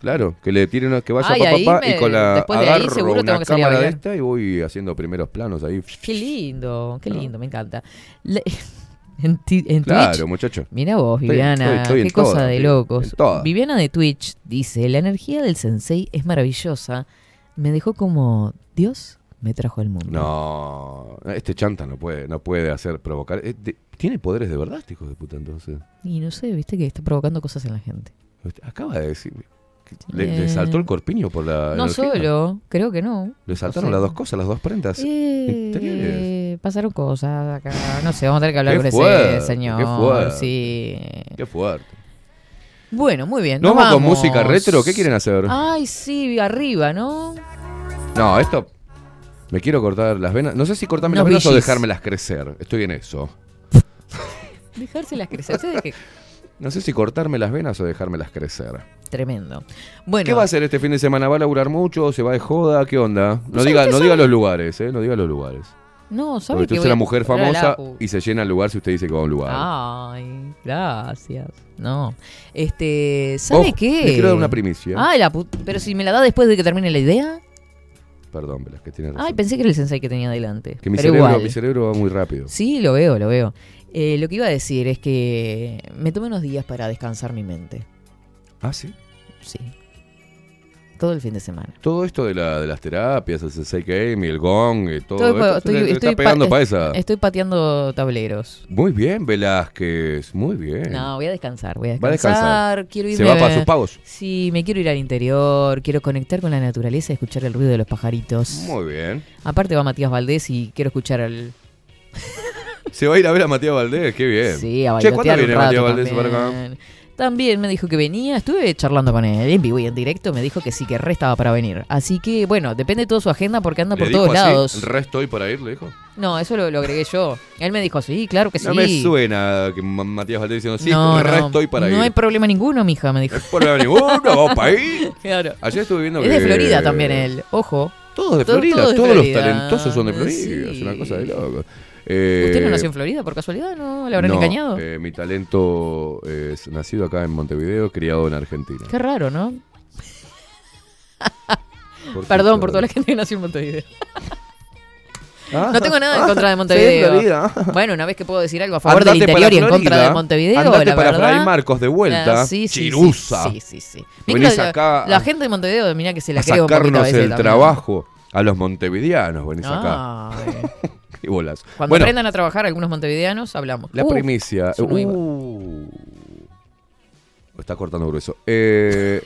Claro, que le tire una, que vaya Ay, papá ahí papá me- y con la después de ahí agarro seguro una tengo que salir a cámara de esta y voy haciendo primeros planos ahí. Qué lindo, qué ¿No? lindo, me encanta. Le- (laughs) en, ti- en Claro, Twitch. muchacho. Mira vos, Viviana, estoy- estoy en qué cosa de locos. Viviana de Twitch dice, la energía del sensei es maravillosa. Me dejó como Dios me trajo al mundo. No, este chanta no puede, no puede hacer provocar. eh, de- tiene poderes de verdad, este hijo de puta, entonces. Y no sé, viste que está provocando cosas en la gente. Acaba de decir. Le, le Eh, saltó el corpiño por la. No energía. solo, creo que no. Le saltaron No las dos cosas, las dos prendas. Eh, pasaron cosas acá. No sé, vamos a tener que hablar con ese señor. qué fuerte. Sí. Qué fuerte. Bueno, muy bien. ¿Nos nos vamos con música retro? ¿Qué quieren hacer? Ay, sí, arriba, ¿no? No, esto. Me quiero cortar las venas. No sé si cortarme las venas o dejármelas crecer. Estoy en eso. (laughs) Dejárselas crecer. ¿Sabes qué? No sé si cortarme las venas o dejármelas crecer. Tremendo. Bueno. ¿Qué va a hacer este fin de semana? ¿Va a laburar mucho? ¿Se va de joda? ¿Qué onda? No ¿Sabe diga, no sabe? diga los lugares, ¿eh? No diga los lugares. No, ¿sabes Porque qué? usted es una mujer famosa y se llena el lugar si usted dice que va a un lugar. Ay, gracias. No. Este, ¿sabe Ojo, qué? le quiero dar una primicia. Ay, la put- Pero si me la da después de que termine la idea. Perdón, Velas, que tiene razón. Ay, pensé que era el sensei que tenía delante. que mi pero cerebro, igual. mi cerebro va muy rápido. Sí, lo veo, lo veo. Eh, lo que iba a decir es que me tomé unos días para descansar mi mente. Ah, sí. Sí. Todo el fin de semana. Todo esto de, la, de las terapias, el y el Gong, y todo Estoy, esto, estoy- estoy está pegando pa- para esa. Estoy pateando tableros. Muy bien, Velázquez, muy bien. No, voy a descansar, voy a Va a descansar. descansar. Quiero ¿Se irme va a para sus pagos? Sí, me quiero ir al interior, quiero conectar con la naturaleza y escuchar el ruido de los pajaritos. Muy bien. Aparte va Matías Valdés y quiero escuchar al... Se va a ir a ver a Matías Valdés, qué bien. Sí, a Che, bailotear ¿cuándo viene Matías Valdés para acá? También me dijo que venía, estuve charlando con él en vivo y en directo, me dijo que sí, que re estaba para venir. Así que, bueno, depende de toda su agenda porque anda ¿Le por dijo todos así? lados. ¿El resto hoy para ir? ¿Le dijo? No, eso lo, lo agregué yo. Él me dijo, sí, claro que sí. No me suena que Ma- Matías Valdés diciendo, sí, no, el no, resto hoy para no ir. hay problema ninguno, mija, me dijo. Por ahí ninguno, vamos para ir. Claro. Ayer estuve viendo Es que... de Florida también él, ojo. Todos de Todo- Florida, todo de todos Florida. los talentosos son de Florida, Sí. es una cosa de loco. Eh, ¿Usted no nació en Florida por casualidad? ¿No le habrán no, engañado? eh, mi talento es nacido acá en Montevideo, criado en Argentina. Qué raro, ¿no? ¿Por (laughs) Perdón por toda la gente que nació en Montevideo. Ah, no tengo nada en ah, contra de (laughs) sí, Montevideo. Florida. bueno, una vez que puedo decir algo a favor Andate del interior y en contra de Montevideo, andate la para verdad. Fray Marcos de vuelta, Ah, sí, sí, Chirusa. Sí, sí, sí. Mirá Venís acá la gente de Montevideo, mira que se la a creo un poquito a sacarnos veces el también. trabajo. A los montevideanos venís acá. (laughs) Qué bolas. Cuando bueno, aprendan a trabajar algunos montevideanos, hablamos. la Uh, primicia. Uh, me está cortando grueso. Eh,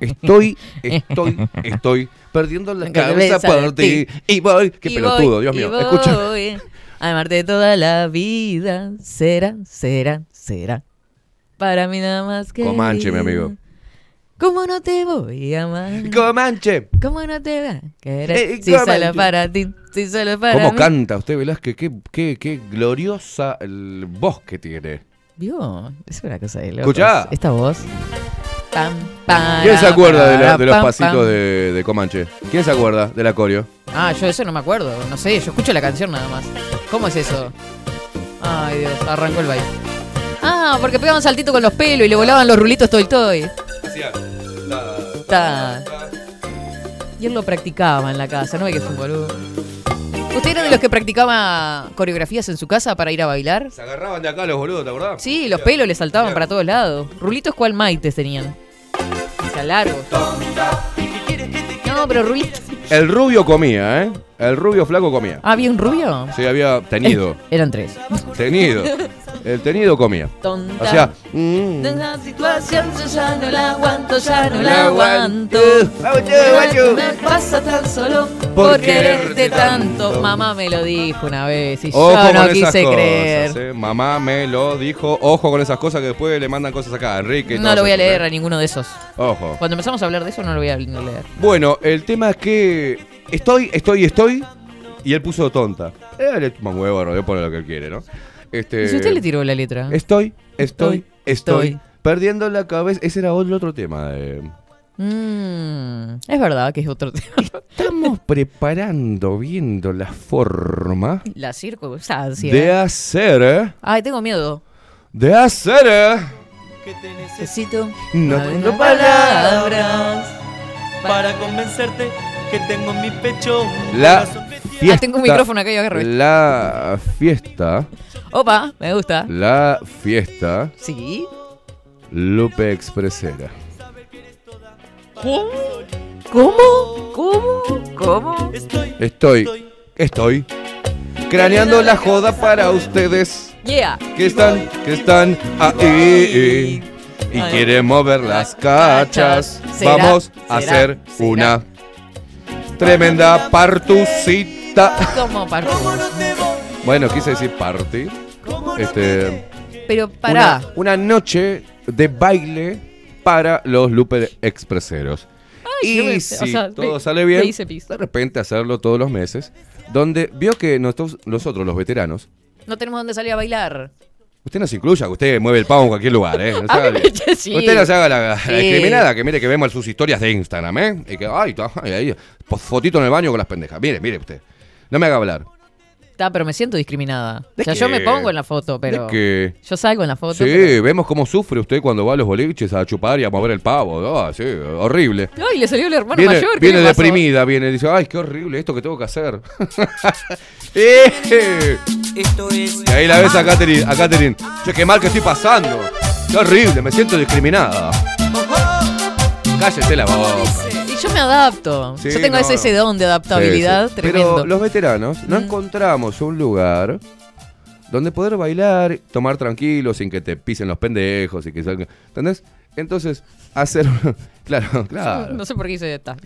estoy, estoy, estoy perdiendo la (laughs) cabeza por ti. Y voy. Qué Y pelotudo, voy, Dios mío. Escucha. voy A amarte toda la vida. Será, será, será. Para mí nada más que. Comanche, mi amigo. ¿Cómo no te voy a amar? Comanche. ¿Cómo no te va a querer? Eh, si Comanche. solo para ti, si solo para ¿Cómo mí. canta usted, Velázquez? Qué, qué, qué gloriosa el voz que tiene. ¿Vio? Es una cosa de locos. Escuchá. Esta voz. Pam, pam, ¿Quién se acuerda de, la- de los pam, pasitos de, de Comanche? ¿Quién se acuerda del acorio? Ah, yo eso no me acuerdo. No sé, yo escucho la canción nada más. ¿Cómo es eso? Ay, Dios, arrancó el baile. Ah, porque pegaban saltito con los pelos y le volaban los rulitos toy toy. Ta. Y él lo practicaba en la casa, no ve que es un boludo. ¿Usted era de los que practicaba coreografías en su casa para ir a bailar? Se agarraban de acá los boludos, ¿te acordás? Sí, los pelos le saltaban para todos lados. Rulitos cual maites tenían. Largos. No, pero rulitos. El rubio comía, ¿eh? El rubio flaco comía. Ah, ¿había un rubio? Sí, había tenido. Eran tres. Tenido. El tenido comía. Tonta. O sea, mm, De la situación yo ya no la aguanto, ya no No la aguanto. aguanto. Me pasa tan solo Por por quererte tanto. tanto. Mamá me lo dijo una vez y ojo yo no quise cosas, creer. ¿eh? Mamá me lo dijo. Ojo con esas cosas que después le mandan cosas acá. Enrique. y No lo voy a leer ¿eh? a ninguno de esos. Ojo. Cuando empezamos a hablar de eso no lo voy a leer. Bueno, el tema es que estoy, estoy, estoy. Y él puso tonta. Eh, le toma huevo, rodeo, pone lo que él quiere, ¿no? Este, ¿Y si usted le tiró la letra? Estoy, estoy, estoy, Estoy. Perdiendo la cabeza. Ese era otro, otro tema. de- Mm, es verdad que es otro (laughs) tema. Estamos preparando, viendo la forma La circunstancia. de hacer. ¿eh? Ay, tengo miedo. De hacer. ¿eh? Necesito No una tengo de palabras. para convencerte que tengo en mi pecho un La que fiesta. Ah, tengo un micrófono acá y agarro esto. La fiesta. Opa, me gusta. La fiesta. Sí. Lupe Expresera. ¿Cómo? ¿Cómo? ¿Cómo? ¿Cómo? Estoy, estoy craneando la joda para ustedes Yeah. que están, que están ahí y quieren mover las cachas. Vamos a hacer una tremenda partucita. ¿Cómo parto? Bueno, quise decir party. Este, Pero pará. Una, una noche de baile para los Lupe Expreseros. Ay, y me- o si sea, todo me- sale bien, de repente hacerlo todos los meses, donde vio que nosotros, nosotros los veteranos, No tenemos dónde salir a bailar. usted no se incluya, que usted mueve el pavo en cualquier lugar, ¿eh? No se A haga mí lío. me- sí. Usted no se haga la, la Sí. discriminada, que mire que vemos sus historias de Instagram, ¿eh? Y que, ay, ahí, fotito en el baño con las pendejas. Mire, mire usted. No me haga hablar. Está, pero me siento discriminada. ¿De O sea, qué? yo me pongo en la foto, pero. ¿De qué? Yo salgo en la foto. Sí, pero- vemos cómo sufre usted cuando va a los boliches a chupar y a mover el pavo. Ah, sí, horrible. Ay, le salió el hermano Viene, mayor. ¿qué viene deprimida, viene y dice, ay, qué horrible esto que tengo que hacer. (laughs) Eh. y ahí la ves a Catherine, a Catherine. Che, qué mal que estoy pasando. Qué horrible, me siento discriminada. Cállese la boca. Yo me adapto. Sí, yo tengo no, ese, ese don de adaptabilidad Sí, sí. tremendo. Pero los veteranos no Mm. encontramos un lugar donde poder bailar, tomar tranquilo, sin que te pisen los pendejos y que salga. ¿Entendés? Entonces, hacer. (laughs) claro, claro. No sé por qué hice esta.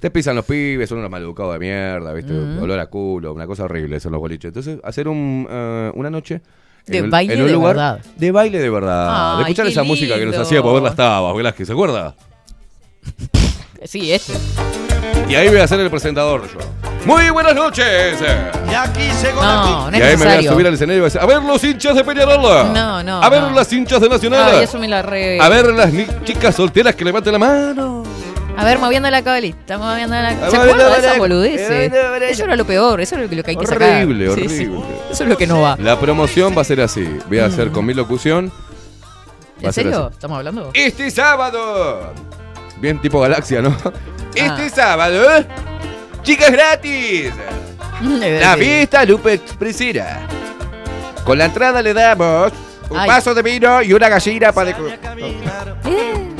Te pisan los pibes, son unos maleducados de mierda, ¿viste? Mm. Olor a culo, una cosa horrible son los boliches. Entonces, hacer un, eh, una noche. De baile de lugar verdad. De baile de verdad. Ay, de escuchar esa música que nos hacía mover las tabas, Velázquez, ¿se acuerda? (laughs) Sí, este. Y ahí voy a ser el presentador yo. Muy buenas noches. Y aquí llegó No, no y ahí me voy a necesario. subir al escenario y voy a decir, a ver los hinchas de Peñarol. No, no, A ver no. las hinchas de Nacional. Ay, eso me la re. A ver las ni- chicas solteras que levanten la mano. A ver, moviendo la cabalita, moviendo la. ¿Se moviendo de la- esas boludeces? moviendo la- Eso era lo peor, eso es lo que hay que sacar. Horrible, Sí, horrible. sí. Eso es lo que no va. La promoción va a ser así. Voy a hacer con mi locución. Va ¿En ser serio? así. ¿Estamos hablando? Este sábado. Bien tipo galaxia, ¿no? (laughs) Ah. Este sábado. Chicas gratis. (laughs) La fiesta Lupe Expresera. Con la entrada le damos un Ay. vaso de vino y una gallina para... Eh,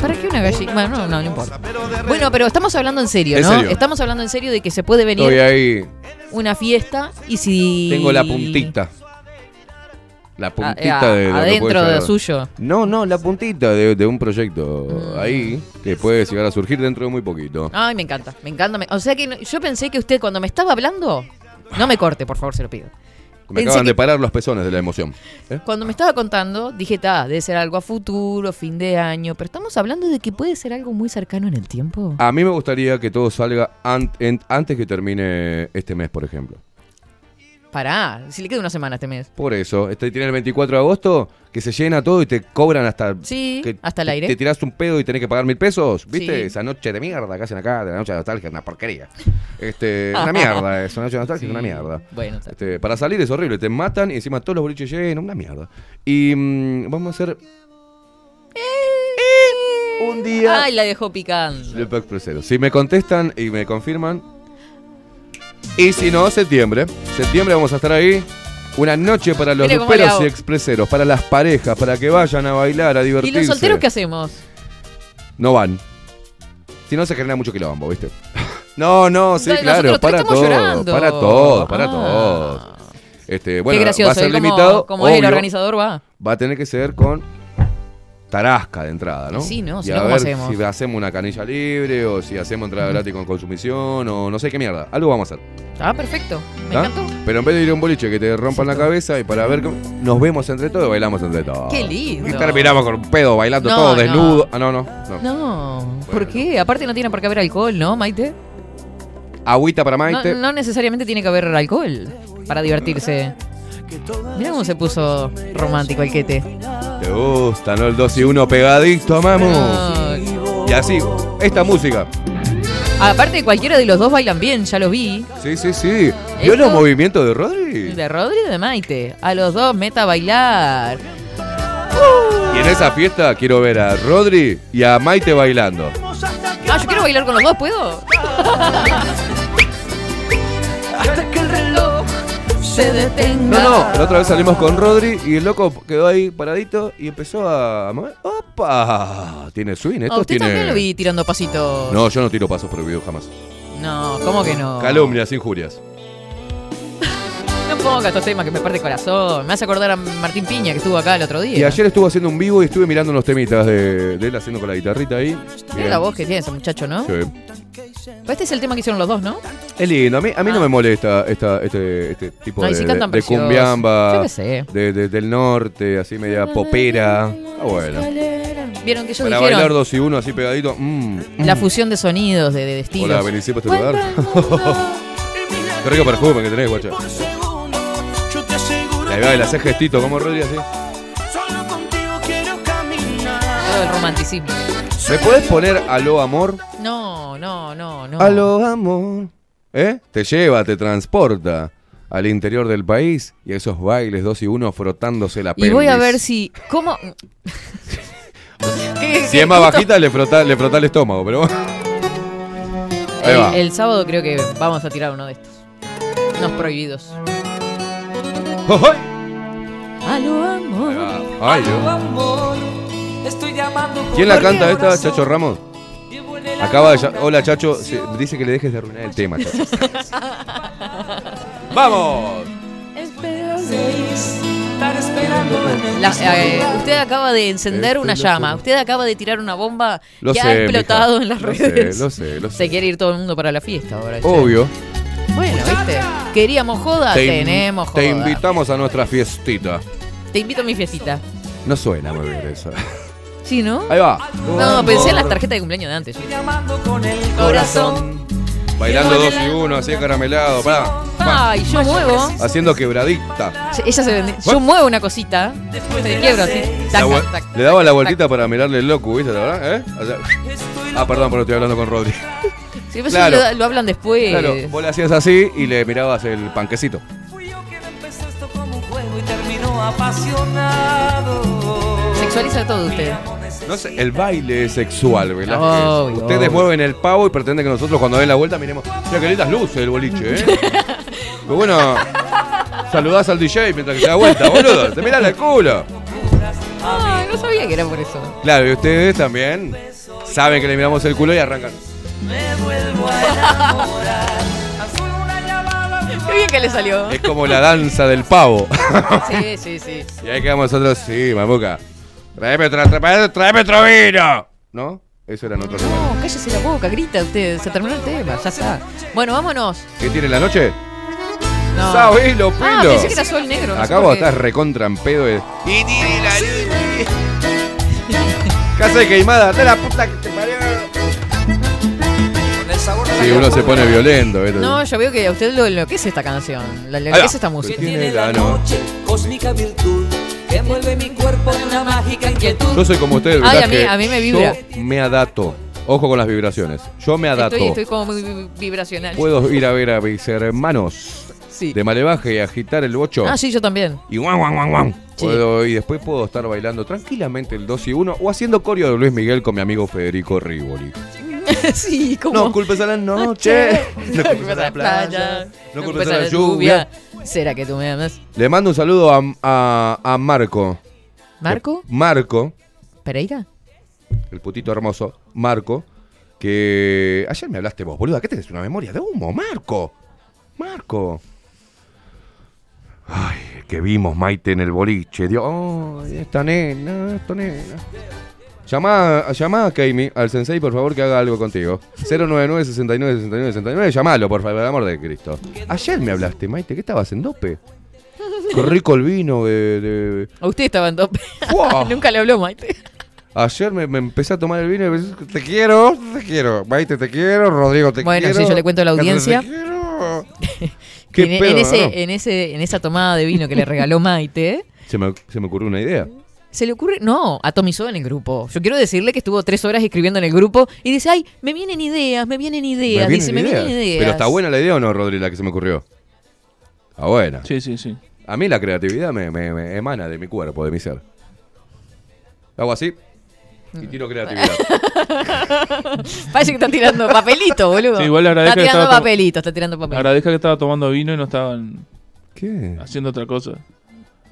¿Para qué una gallina? Bueno, no, no, no importa. Bueno, pero estamos hablando en serio, En ¿no? serio. Estamos hablando en serio de que se puede venir Estoy ahí. una fiesta y si. Tengo la puntita. La puntita Ah, de lo adentro de suyo. No, no, la puntita de, de un proyecto Mm. ahí que puede llegar a surgir dentro de muy poquito. Ay, me encanta, me encanta. me- O sea que no- yo pensé que usted cuando me estaba hablando. No me corte, por favor, se lo pido. Me pensé acaban que- de parar los pezones de la emoción. ¿eh? Cuando me estaba contando, dije, ta, debe ser algo a futuro, fin de año. Pero estamos hablando de que puede ser algo muy cercano en el tiempo. A mí me gustaría que todo salga an- antes que termine este mes, por ejemplo. Pará, si le queda una semana este mes. Por eso, este tiene el 24 de agosto, que se llena todo y te cobran hasta... Sí, que hasta el aire. Te tirás un pedo y tenés que pagar mil pesos, ¿viste? Sí. Esa noche de mierda que hacen acá, de la noche de nostalgia, una porquería. Este, (laughs) una mierda eso, una noche de nostalgia, Sí. una mierda. Bueno. Este, para salir es horrible, te matan y encima todos los boliches llenos, una mierda. Y mm, vamos a hacer un día Ay, la dejó picando. el Pack Expresero. Si me contestan y me confirman. Y si no, septiembre. Septiembre vamos a estar ahí. Una noche para los hago. y expreseros, para las parejas, para que vayan a bailar, a ¿Y divertirse. los solteros qué hacemos? No van. Si no, se genera mucho quilombo, ¿viste? (laughs) No, no, sí, claro, para todo, llorando. para todo, para Ah. todo. Este, bueno, qué gracioso. va a ser como, limitado. como es el organizador va. Va a tener que ser con tarasca de entrada, ¿no? Sí, ¿no? Si y no, a ¿cómo ver hacemos? si hacemos una canilla libre o si hacemos entrada gratis con consumición o no sé qué mierda. Algo vamos a hacer. Ah, perfecto. Me encantó. Pero en vez de ir a un boliche que te rompan la cabeza y para ver cómo nos vemos entre todos, bailamos entre todos. Qué lindo. Y terminamos con un pedo bailando No, todo no. desnudo. Ah, no, no. no. No, ¿por qué? Aparte no tiene por qué haber alcohol, ¿no, Maite? Agüita para No, Maite. no necesariamente tiene que haber alcohol para divertirse. Mira cómo se puso romántico el quete. Te gusta, ¿no? El 2 y 1 pegadito, vamos. Y así, esta música. Aparte, cualquiera de los dos bailan bien, ya lo vi. Sí, sí, sí. ¿Vio los movimientos de Rodri? De Rodri y de Maite. A los dos meta a bailar. Y en esa fiesta quiero ver a Rodri y a Maite bailando. Ah, yo quiero bailar con los dos, ¿puedo? Hasta que el reloj se detenga. No, no, la otra vez salimos con Rodri y el loco quedó ahí paradito y empezó a mover. ¡Opa! Tiene swing, Ah, esto usted tiene. también lo vi tirando pasitos. No, yo no tiro pasos prohibidos jamás. No, ¿cómo que no? Calumnias, injurias. No ponga estos temas que me parte el corazón. Me hace acordar a Martín Piña que estuvo acá el otro día. Y ayer estuvo haciendo un vivo y estuve mirando unos temitas de, de él haciendo con la guitarrita ahí. Mira la voz que tiene ese muchacho, ¿no? Sí. Pero este es el tema que hicieron los dos, ¿no? Es lindo, a mí, a mí no me molesta esta, este, este tipo Ah. De, sí de, cumbiamba, Yo qué sé. de- de- del norte, así media popera. Ah, bueno. Vieron que ellos Para dijeron bailar dos y uno así pegadito. mm, mm. la fusión de sonidos, de, de estilos. Hola, venís para este lugar. Qué rico perfume que tenés, guacha. Y ahí va, y le hace gestito como Rodri así. Todo el romanticismo. ¿Me puedes poner aló amor? No, no, no, no. Aló amor. ¿Eh? Te lleva, te transporta al interior del país y a esos bailes dos y uno frotándose la Y pelvis. voy a ver si. ¿Cómo? (laughs) ¿Qué- Si qué- es más bajita, le frota, le frota el estómago, pero bueno. Ahí va. El, el sábado creo que vamos a tirar uno de estos. Unos prohibidos. ¡Ay! Aló, amor. Ay, Dios. Amor, estoy llamando por ¿Quién la canta esta? corazón. Chacho Ramos. Acaba de Hola, Chacho. Se- dice que le dejes de arruinar el tema, Chacho. (laughs) ¡Vamos! Estar esperando en el La- mismo eh, usted acaba de encender una loco. llama. Usted acaba de tirar una bomba Lo que sé, ha explotado mija. en las Lo sé, redes. lo sé, lo Se quiere ir todo el mundo para la fiesta ahora. che. Obvio. Bueno, ¿viste? Queríamos joda, Te tenemos joda. Te invitamos a nuestra fiestita. Te invito a mi fiestita. No suena muy bien eso. ¿Sí, no? Ahí va. No, pensé en las tarjetas de cumpleaños de antes. Llamando con el Corazón. Bailando dos y uno, así caramelado. Pará. Ay, yo muevo. Haciendo quebradita. Ella se vende. Yo muevo una cosita. Me quiebro así. Le daba la vueltita para mirarle el loco, ¿viste? La verdad, ¿eh? O sea- ah, perdón, pero estoy hablando con Rodri. (laughs) Sí, eso Claro. lo, lo hablan después. Claro, vos le hacías así y le mirabas el panquecito. juego y terminó apasionado. Sexualiza todo usted. No sé, el baile es sexual, ¿verdad? Ustedes mueven el pavo y pretenden que nosotros cuando den la vuelta miremos. Mira qué lindas luces el boliche, ¿eh? (laughs) Pero bueno, saludás al DJ mientras que se da vuelta, boludo. Te mirás el culo. Ay, no sabía que era por eso. Claro, y ustedes también saben que le miramos el culo y arrancan. Me vuelvo a enamorar. (laughs) Azul una llamada. Qué bien que le salió. Es como la danza del pavo. (laughs) Sí, sí, sí. y ahí quedamos nosotros, sí, mamuca. Tráeme, tra- tra- tráeme otro vino. ¿No? Eso era en otro lugar. No, cállese la boca, grita usted. Se terminó el tema, ya está. Bueno, vámonos. ¿Qué tiene la noche? No. Sabelo, pelo. Ah, pensé que era sol negro. no sé Acabo por de qué. estar recontra en pedo. de- Y tiene la luz. (laughs) Casa de queimada, de la puta que te parió. Sí, uno se pone violento. ¿eh? No, yo veo que a usted lo enloquece esta canción. Ahí enloquece esta música. Que tiene la la no- noche, cósmica virtud, que envuelve mi cuerpo en una mágica inquietud. Yo soy como usted, Ay, ¿verdad? a mí- que a mí me vibra. Yo me adapto. Ojo con las vibraciones. Yo me adapto. Estoy, estoy como muy vi- vibracional. Puedo ir a ver a mis hermanos Sí. de Malevaje y agitar el bocho. Ah, sí, yo también. Y guan, guan, guan, guan. Sí. Puedo, y después puedo estar bailando tranquilamente el 2 y 1 o haciendo coreo de Luis Miguel con mi amigo Federico Rivoli. (laughs) sí, como. No culpes a la noche. (laughs) No culpes a la (laughs) playa. No culpes a la lluvia. ¿Será que tú me amas? Le mando un saludo a, a, a Marco. ¿Marco? Marco, ¿Pereira? el putito hermoso. Marco. Que ayer me hablaste vos, boluda. ¿Qué tenés una memoria de humo? Marco. Marco. Ay, que vimos Maite en el boliche. Dios, ay, esta nena, esta nena. Llama, llama a Keimi, al sensei, por favor, que haga algo contigo. 099 69 69 69 Llamalo, por favor, por el amor de Cristo. Ayer me hablaste, Maite, ¿qué estabas en dope? (laughs) Qué rico el vino de... de- A usted estaba en. ¡Fua! (laughs) Nunca le habló Maite. Ayer me, me empecé a tomar el vino y me decís, te quiero, te quiero. Maite, te quiero. Rodrigo, te Bueno, quiero. si yo le cuento a la audiencia. te (laughs) quiero. En, ¿Qué en pedo, ese, no? en, ese, en esa tomada de vino que le regaló Maite, Se me, se me ocurrió una idea. Se le ocurre. No, atomizó en el grupo. Yo quiero decirle que estuvo tres horas escribiendo en el grupo y dice: Ay, me vienen ideas, me vienen ideas. Me dice: vienen Me ideas. vienen ideas. Pero está buena la idea o no, Rodri, la que se me ocurrió. Está buena. Sí, sí, sí. A mí la creatividad me, me- me emana de mi cuerpo, de mi ser. Hago así y tiro creatividad. (laughs) Parece que está tirando papelito, boludo. Sí, igual le agradezco Está que tirando estaba to- papelito, está tirando papelito. Agradezca que estaba tomando vino y no estaban ¿Qué? haciendo otra cosa.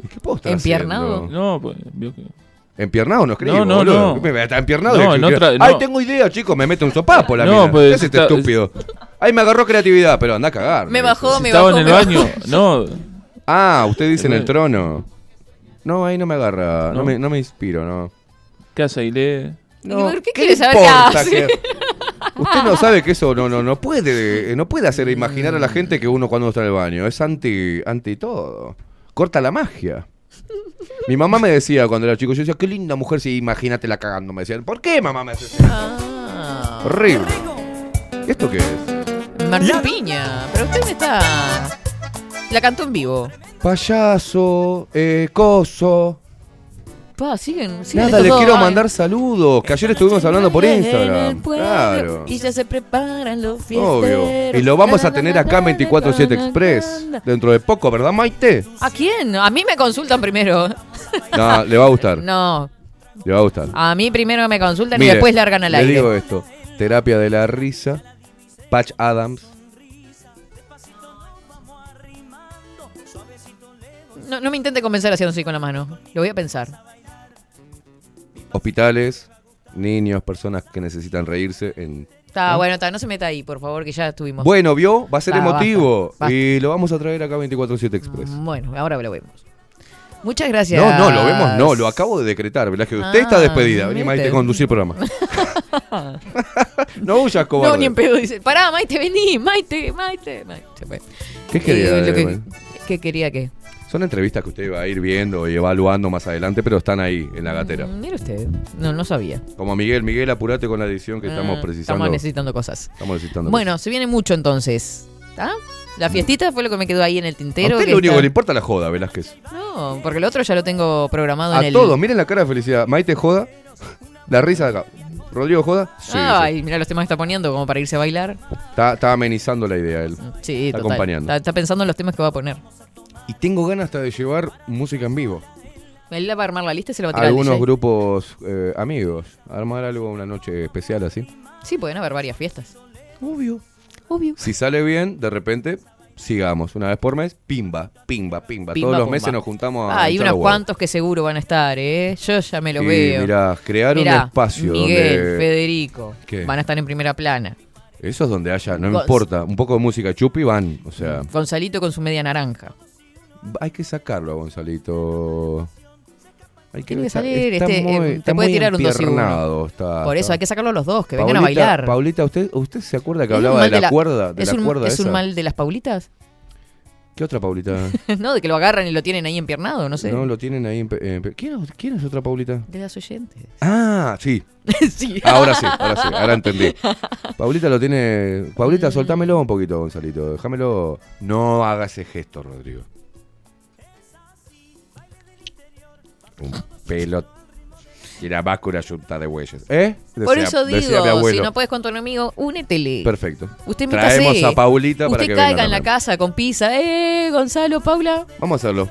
¿Y qué puedo estar ¿Empiernado? haciendo? No, pues, vio que. ¿Empiernado no escribo, No, no, boludo? no. ¿Qué me- ¿Está empiernado? No, ¿Qué- en qué- otra- Ay, no. tengo idea, chicos, me mete un sopapo la No, mina. pues, ¿Qué es este está- estúpido? Ay, me agarró creatividad, pero anda a cagar. Me bajó, me Estaba bajó. en el baño. No, Ah, usted dice en el trono. No, ahí no me agarra, no, No. me, no me inspiro, no. ¿qué hace? Y lee. ¿Y por qué quiere saber qué hace? que- (laughs) Usted no sabe que eso no, no, no puede, no puede hacer imaginar a la gente que uno cuando está en el baño. Es anti, anti todo. Corta la magia. Mi mamá me decía cuando era chico, yo decía, qué linda mujer si imagínate la cagando. Me decían, ¿por qué mamá me hace eso? Ah. Horrible. ¿Esto qué es? Martín Piña. Pero usted me está. La cantó en vivo. Payaso, eh, coso. Pa, siguen, siguen Nada, le quiero mandar saludos, que ayer estuvimos hablando por Instagram. Claro. Y ya se preparan los. Obvio. Y lo vamos a tener acá en 24-7 Express. Dentro de poco, ¿verdad, Maite? ¿A quién? A mí me consultan primero. No, le va a gustar. (laughs) No, Le va a gustar. a mí primero me consultan y Mire, después largan al le aire. digo esto. Terapia de la risa. Patch Adams. No, no me intente convencer haciendo así con la mano. Lo voy a pensar. Hospitales. Niños, personas que necesitan reírse. En... Está ¿Eh? bueno, está, no se meta ahí, por favor, que ya estuvimos. Bueno, vio, va a ser Ta, emotivo. basta, basta. Y lo vamos a traer acá a 24-7 Express. Bueno, ahora lo vemos. Muchas gracias. No, no, lo vemos, no, lo acabo de decretar, ¿verdad? Que usted está Ah, despedida. Vení, Maite, conducir el programa. (laughs) no huyas, cobarde. No, ni en pedo dice. Pará, Maite, vení, Maite, Maite, Maite. Bueno. ¿Qué quería? Eh, que- ¿Qué quería qué? Son entrevistas que usted va a ir viendo y evaluando más adelante, pero están ahí, en la gatera. Mm, Mire usted, no, no sabía. Como Miguel, Miguel, apurate con la edición que estamos Ah, precisando. Estamos necesitando cosas. Estamos necesitando Bueno, se viene mucho entonces. ¿Está? La fiestita fue lo que me quedó ahí en el cosas. A tintero. usted que lo único está- que le importa la joda, Velázquez. No, porque el otro ya lo tengo programado en A el. todos, miren la cara de felicidad. Maite joda, la risa de acá. Rodrigo joda, sí, sí. Ay, mira los temas que está poniendo como para irse a bailar. Está, está amenizando la idea él. Sí, Está total. acompañando. Está, está pensando en los temas que va a poner. Y tengo ganas hasta de llevar música en vivo. Él va a armar la lista y se lo va a tirar al Algunos DJ. grupos eh, amigos. Armar algo, una noche especial así. Sí, pueden haber varias fiestas. Obvio. Obvio. Si sale bien, de repente sigamos. Una vez por mes, pimba, pimba, pimba. Pimba, Todos los pumba. meses nos juntamos a Ah, hay hinchar unos huevos. cuantos que seguro van a estar, ¿eh? Yo ya me lo Y veo. mirá, crear un espacio Miguel, donde- Federico, ¿Qué? van a estar en primera plana. Eso es donde haya, no importa. Un poco de música chupi van. O sea, Gonzalito con su media naranja. Hay que sacarlo a Gonzalito. Hay Tiene que salir, está este, muy- eh, te puede muy tirar un dos y uno. empiernado, está- Por eso hay que sacarlo los dos, que vengan a bailar. Paulita, ¿usted, ¿usted se acuerda que ¿Es un hablaba de la, cuerda? De ¿Es, la un, cuerda ¿Es un esa? mal de las Paulitas? ¿Qué otra Paulita? (laughs) no, de que lo agarran y lo tienen ahí empiernado, no sé. No, lo tienen ahí. en pe- ¿Quién, es- ¿Quién es otra Paulita? De las oyentes. Ah, sí. (laughs) sí. Ahora sí, ahora sí, ahora entendí. (laughs) Paulita lo tiene. Paulita, soltámelo un poquito, Gonzalito. Déjamelo. No haga ese gesto, Rodrigo. Un pelo. Y la una yunta de bueyes. ¿Eh? Por eso digo, si no puedes con tu enemigo, únetele. Perfecto. Usted Traemos métase. a Paulita para Usted que caiga venga en la también. casa con pizza. ¡Eh, Gonzalo, Paula! Vamos a hacerlo.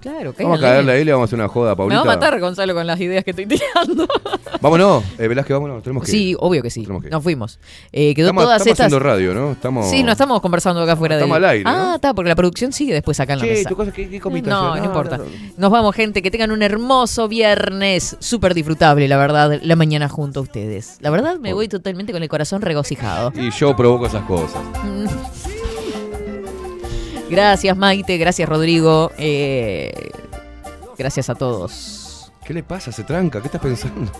Claro, Vamos a caerle ahí y le vamos a hacer una joda a Me Paulita. va a matar Gonzalo con las ideas que estoy tirando. (laughs) Vámonos. Eh, Velázquez, vámonos. Tenemos que Sí, ir. obvio que sí. Que. Nos fuimos. Eh, quedó Estamos, todas estamos estas. haciendo radio, ¿no? Estamos... Sí, no estamos conversando acá afuera de. Estamos al aire, Ah, ¿no? está, porque la producción sigue después acá en la Che, mesa. tu cosa, ¿qué- qué No, no, No, importa. no, no. Nos vamos, gente. Que tengan un hermoso viernes. Súper disfrutable, la verdad, la mañana junto a ustedes. La verdad, me voy totalmente con el corazón regocijado. Y yo provoco esas cosas. Gracias, Maite. Gracias, Rodrigo. eh, gracias a todos. ¿Qué le pasa? ¿Se tranca? ¿Qué estás pensando?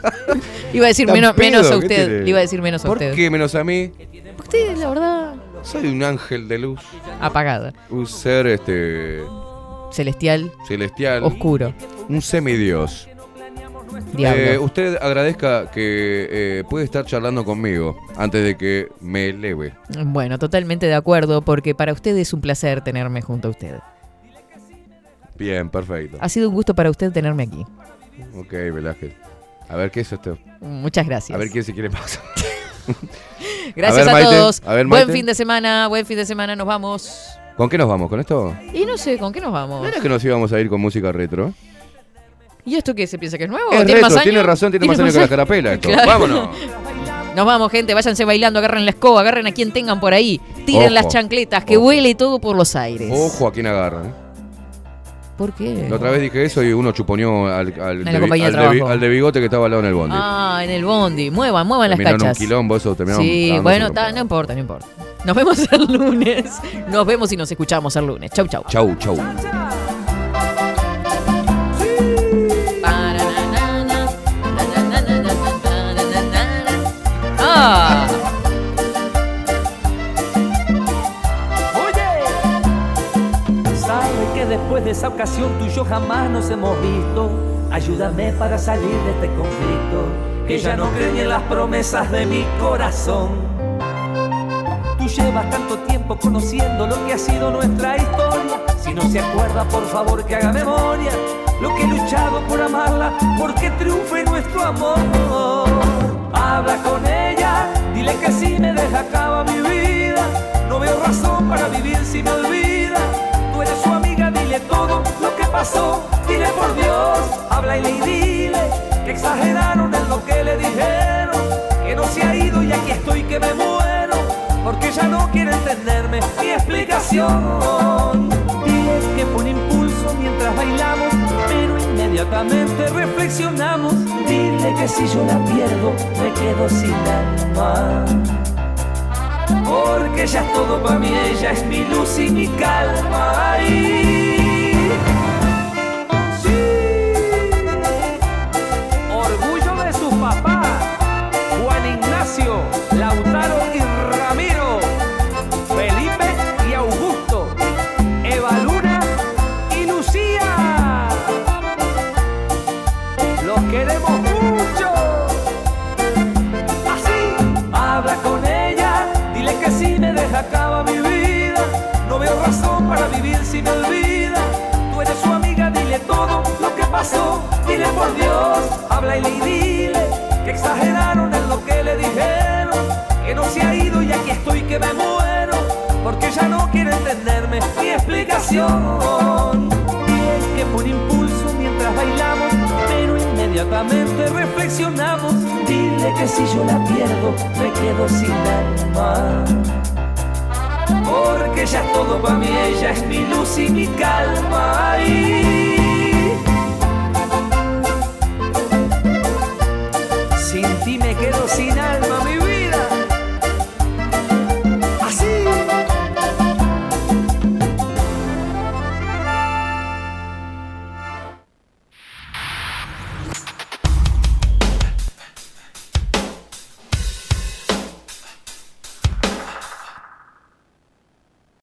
(laughs) Iba a decir ¿Tan menos, menos a ¿Qué usted. iba a decir menos a ¿Por usted. qué menos a mí? Usted, la verdad, Soy un ángel de luz. apagada. Un ser este Celestial, celestial. oscuro. Un semidios. Eh, usted agradezca que eh, puede estar charlando conmigo antes de que me eleve. Bueno, totalmente de acuerdo, porque para usted es un placer tenerme junto a usted. Bien, perfecto. Ha sido un gusto para usted tenerme aquí. Ok, Velázquez. A ver qué es esto. Muchas gracias. A ver quién se quiere pasar. (laughs) Gracias a, ver, todos. A ver, buen fin de semana, buen fin de semana, nos vamos. ¿Con qué nos vamos? ¿Con esto? Y no sé, ¿con qué nos vamos? ¿No era que nos íbamos a ir con música retro? ¿Y esto qué se piensa que es nuevo? Es ¿Tiene retro, más años? tiene razón, tiene más años que la carapela esto. Claro. Vámonos. Nos vamos, gente, váyanse bailando, agarren la escoba, agarren a quien tengan por ahí, tiren Ojo. las chancletas, que huele todo por los aires. Ojo a quién agarra. ¿eh? ¿Por qué? La otra vez dije eso y uno chuponeó al, al, de, compañía de al de- trabajo. al de bigote que estaba al lado en el bondi. Ah, en el bondi. Muevan, muevan las cachas. un quilombo, eso terminaron Sí, bueno, ta, no importa, no importa. Nos vemos el lunes. Nos vemos y nos escuchamos el lunes. Chau, chau. Chau, chau. Esa ocasión tú y yo jamás nos hemos visto. Ayúdame para salir de este conflicto, que ya no creo ni en las promesas de mi corazón. Tú llevas tanto tiempo conociendo lo que ha sido nuestra historia. Si no se acuerda, por favor que haga memoria. Lo que he luchado por amarla, porque triunfe nuestro amor. Habla con ella, dile que si me deja acaba mi vida. No veo razón para vivir si me olvida. Tú eres lo que pasó. Dile por Dios, habla y dile que exageraron en lo que le dijeron. Que no se ha ido y aquí estoy que me muero. Porque ya no quiere entenderme mi explicación. Dile que fue un impulso mientras bailamos, pero inmediatamente reflexionamos. Dile que si yo la pierdo, me quedo sin alma. Porque ella es todo para mí, ella es mi luz y mi calma. Lautaro y Ramiro, Felipe y Augusto, Eva Luna y Lucía. Los queremos mucho. Así, habla con ella, dile que si me deja acaba mi vida. No veo razón para vivir si me olvida. Tú eres su amiga, dile todo lo que pasó. Dile por Dios, habla y dile que exageraron en lo que le dijeron. Que no se ha ido y aquí estoy que me muero. Porque ya no quiere entenderme mi explicación. Que un impulso mientras bailamos, pero inmediatamente reflexionamos. Dile que si yo la pierdo, me quedo sin alma. porque ella es todo para mí, ella es mi luz y mi calma. Y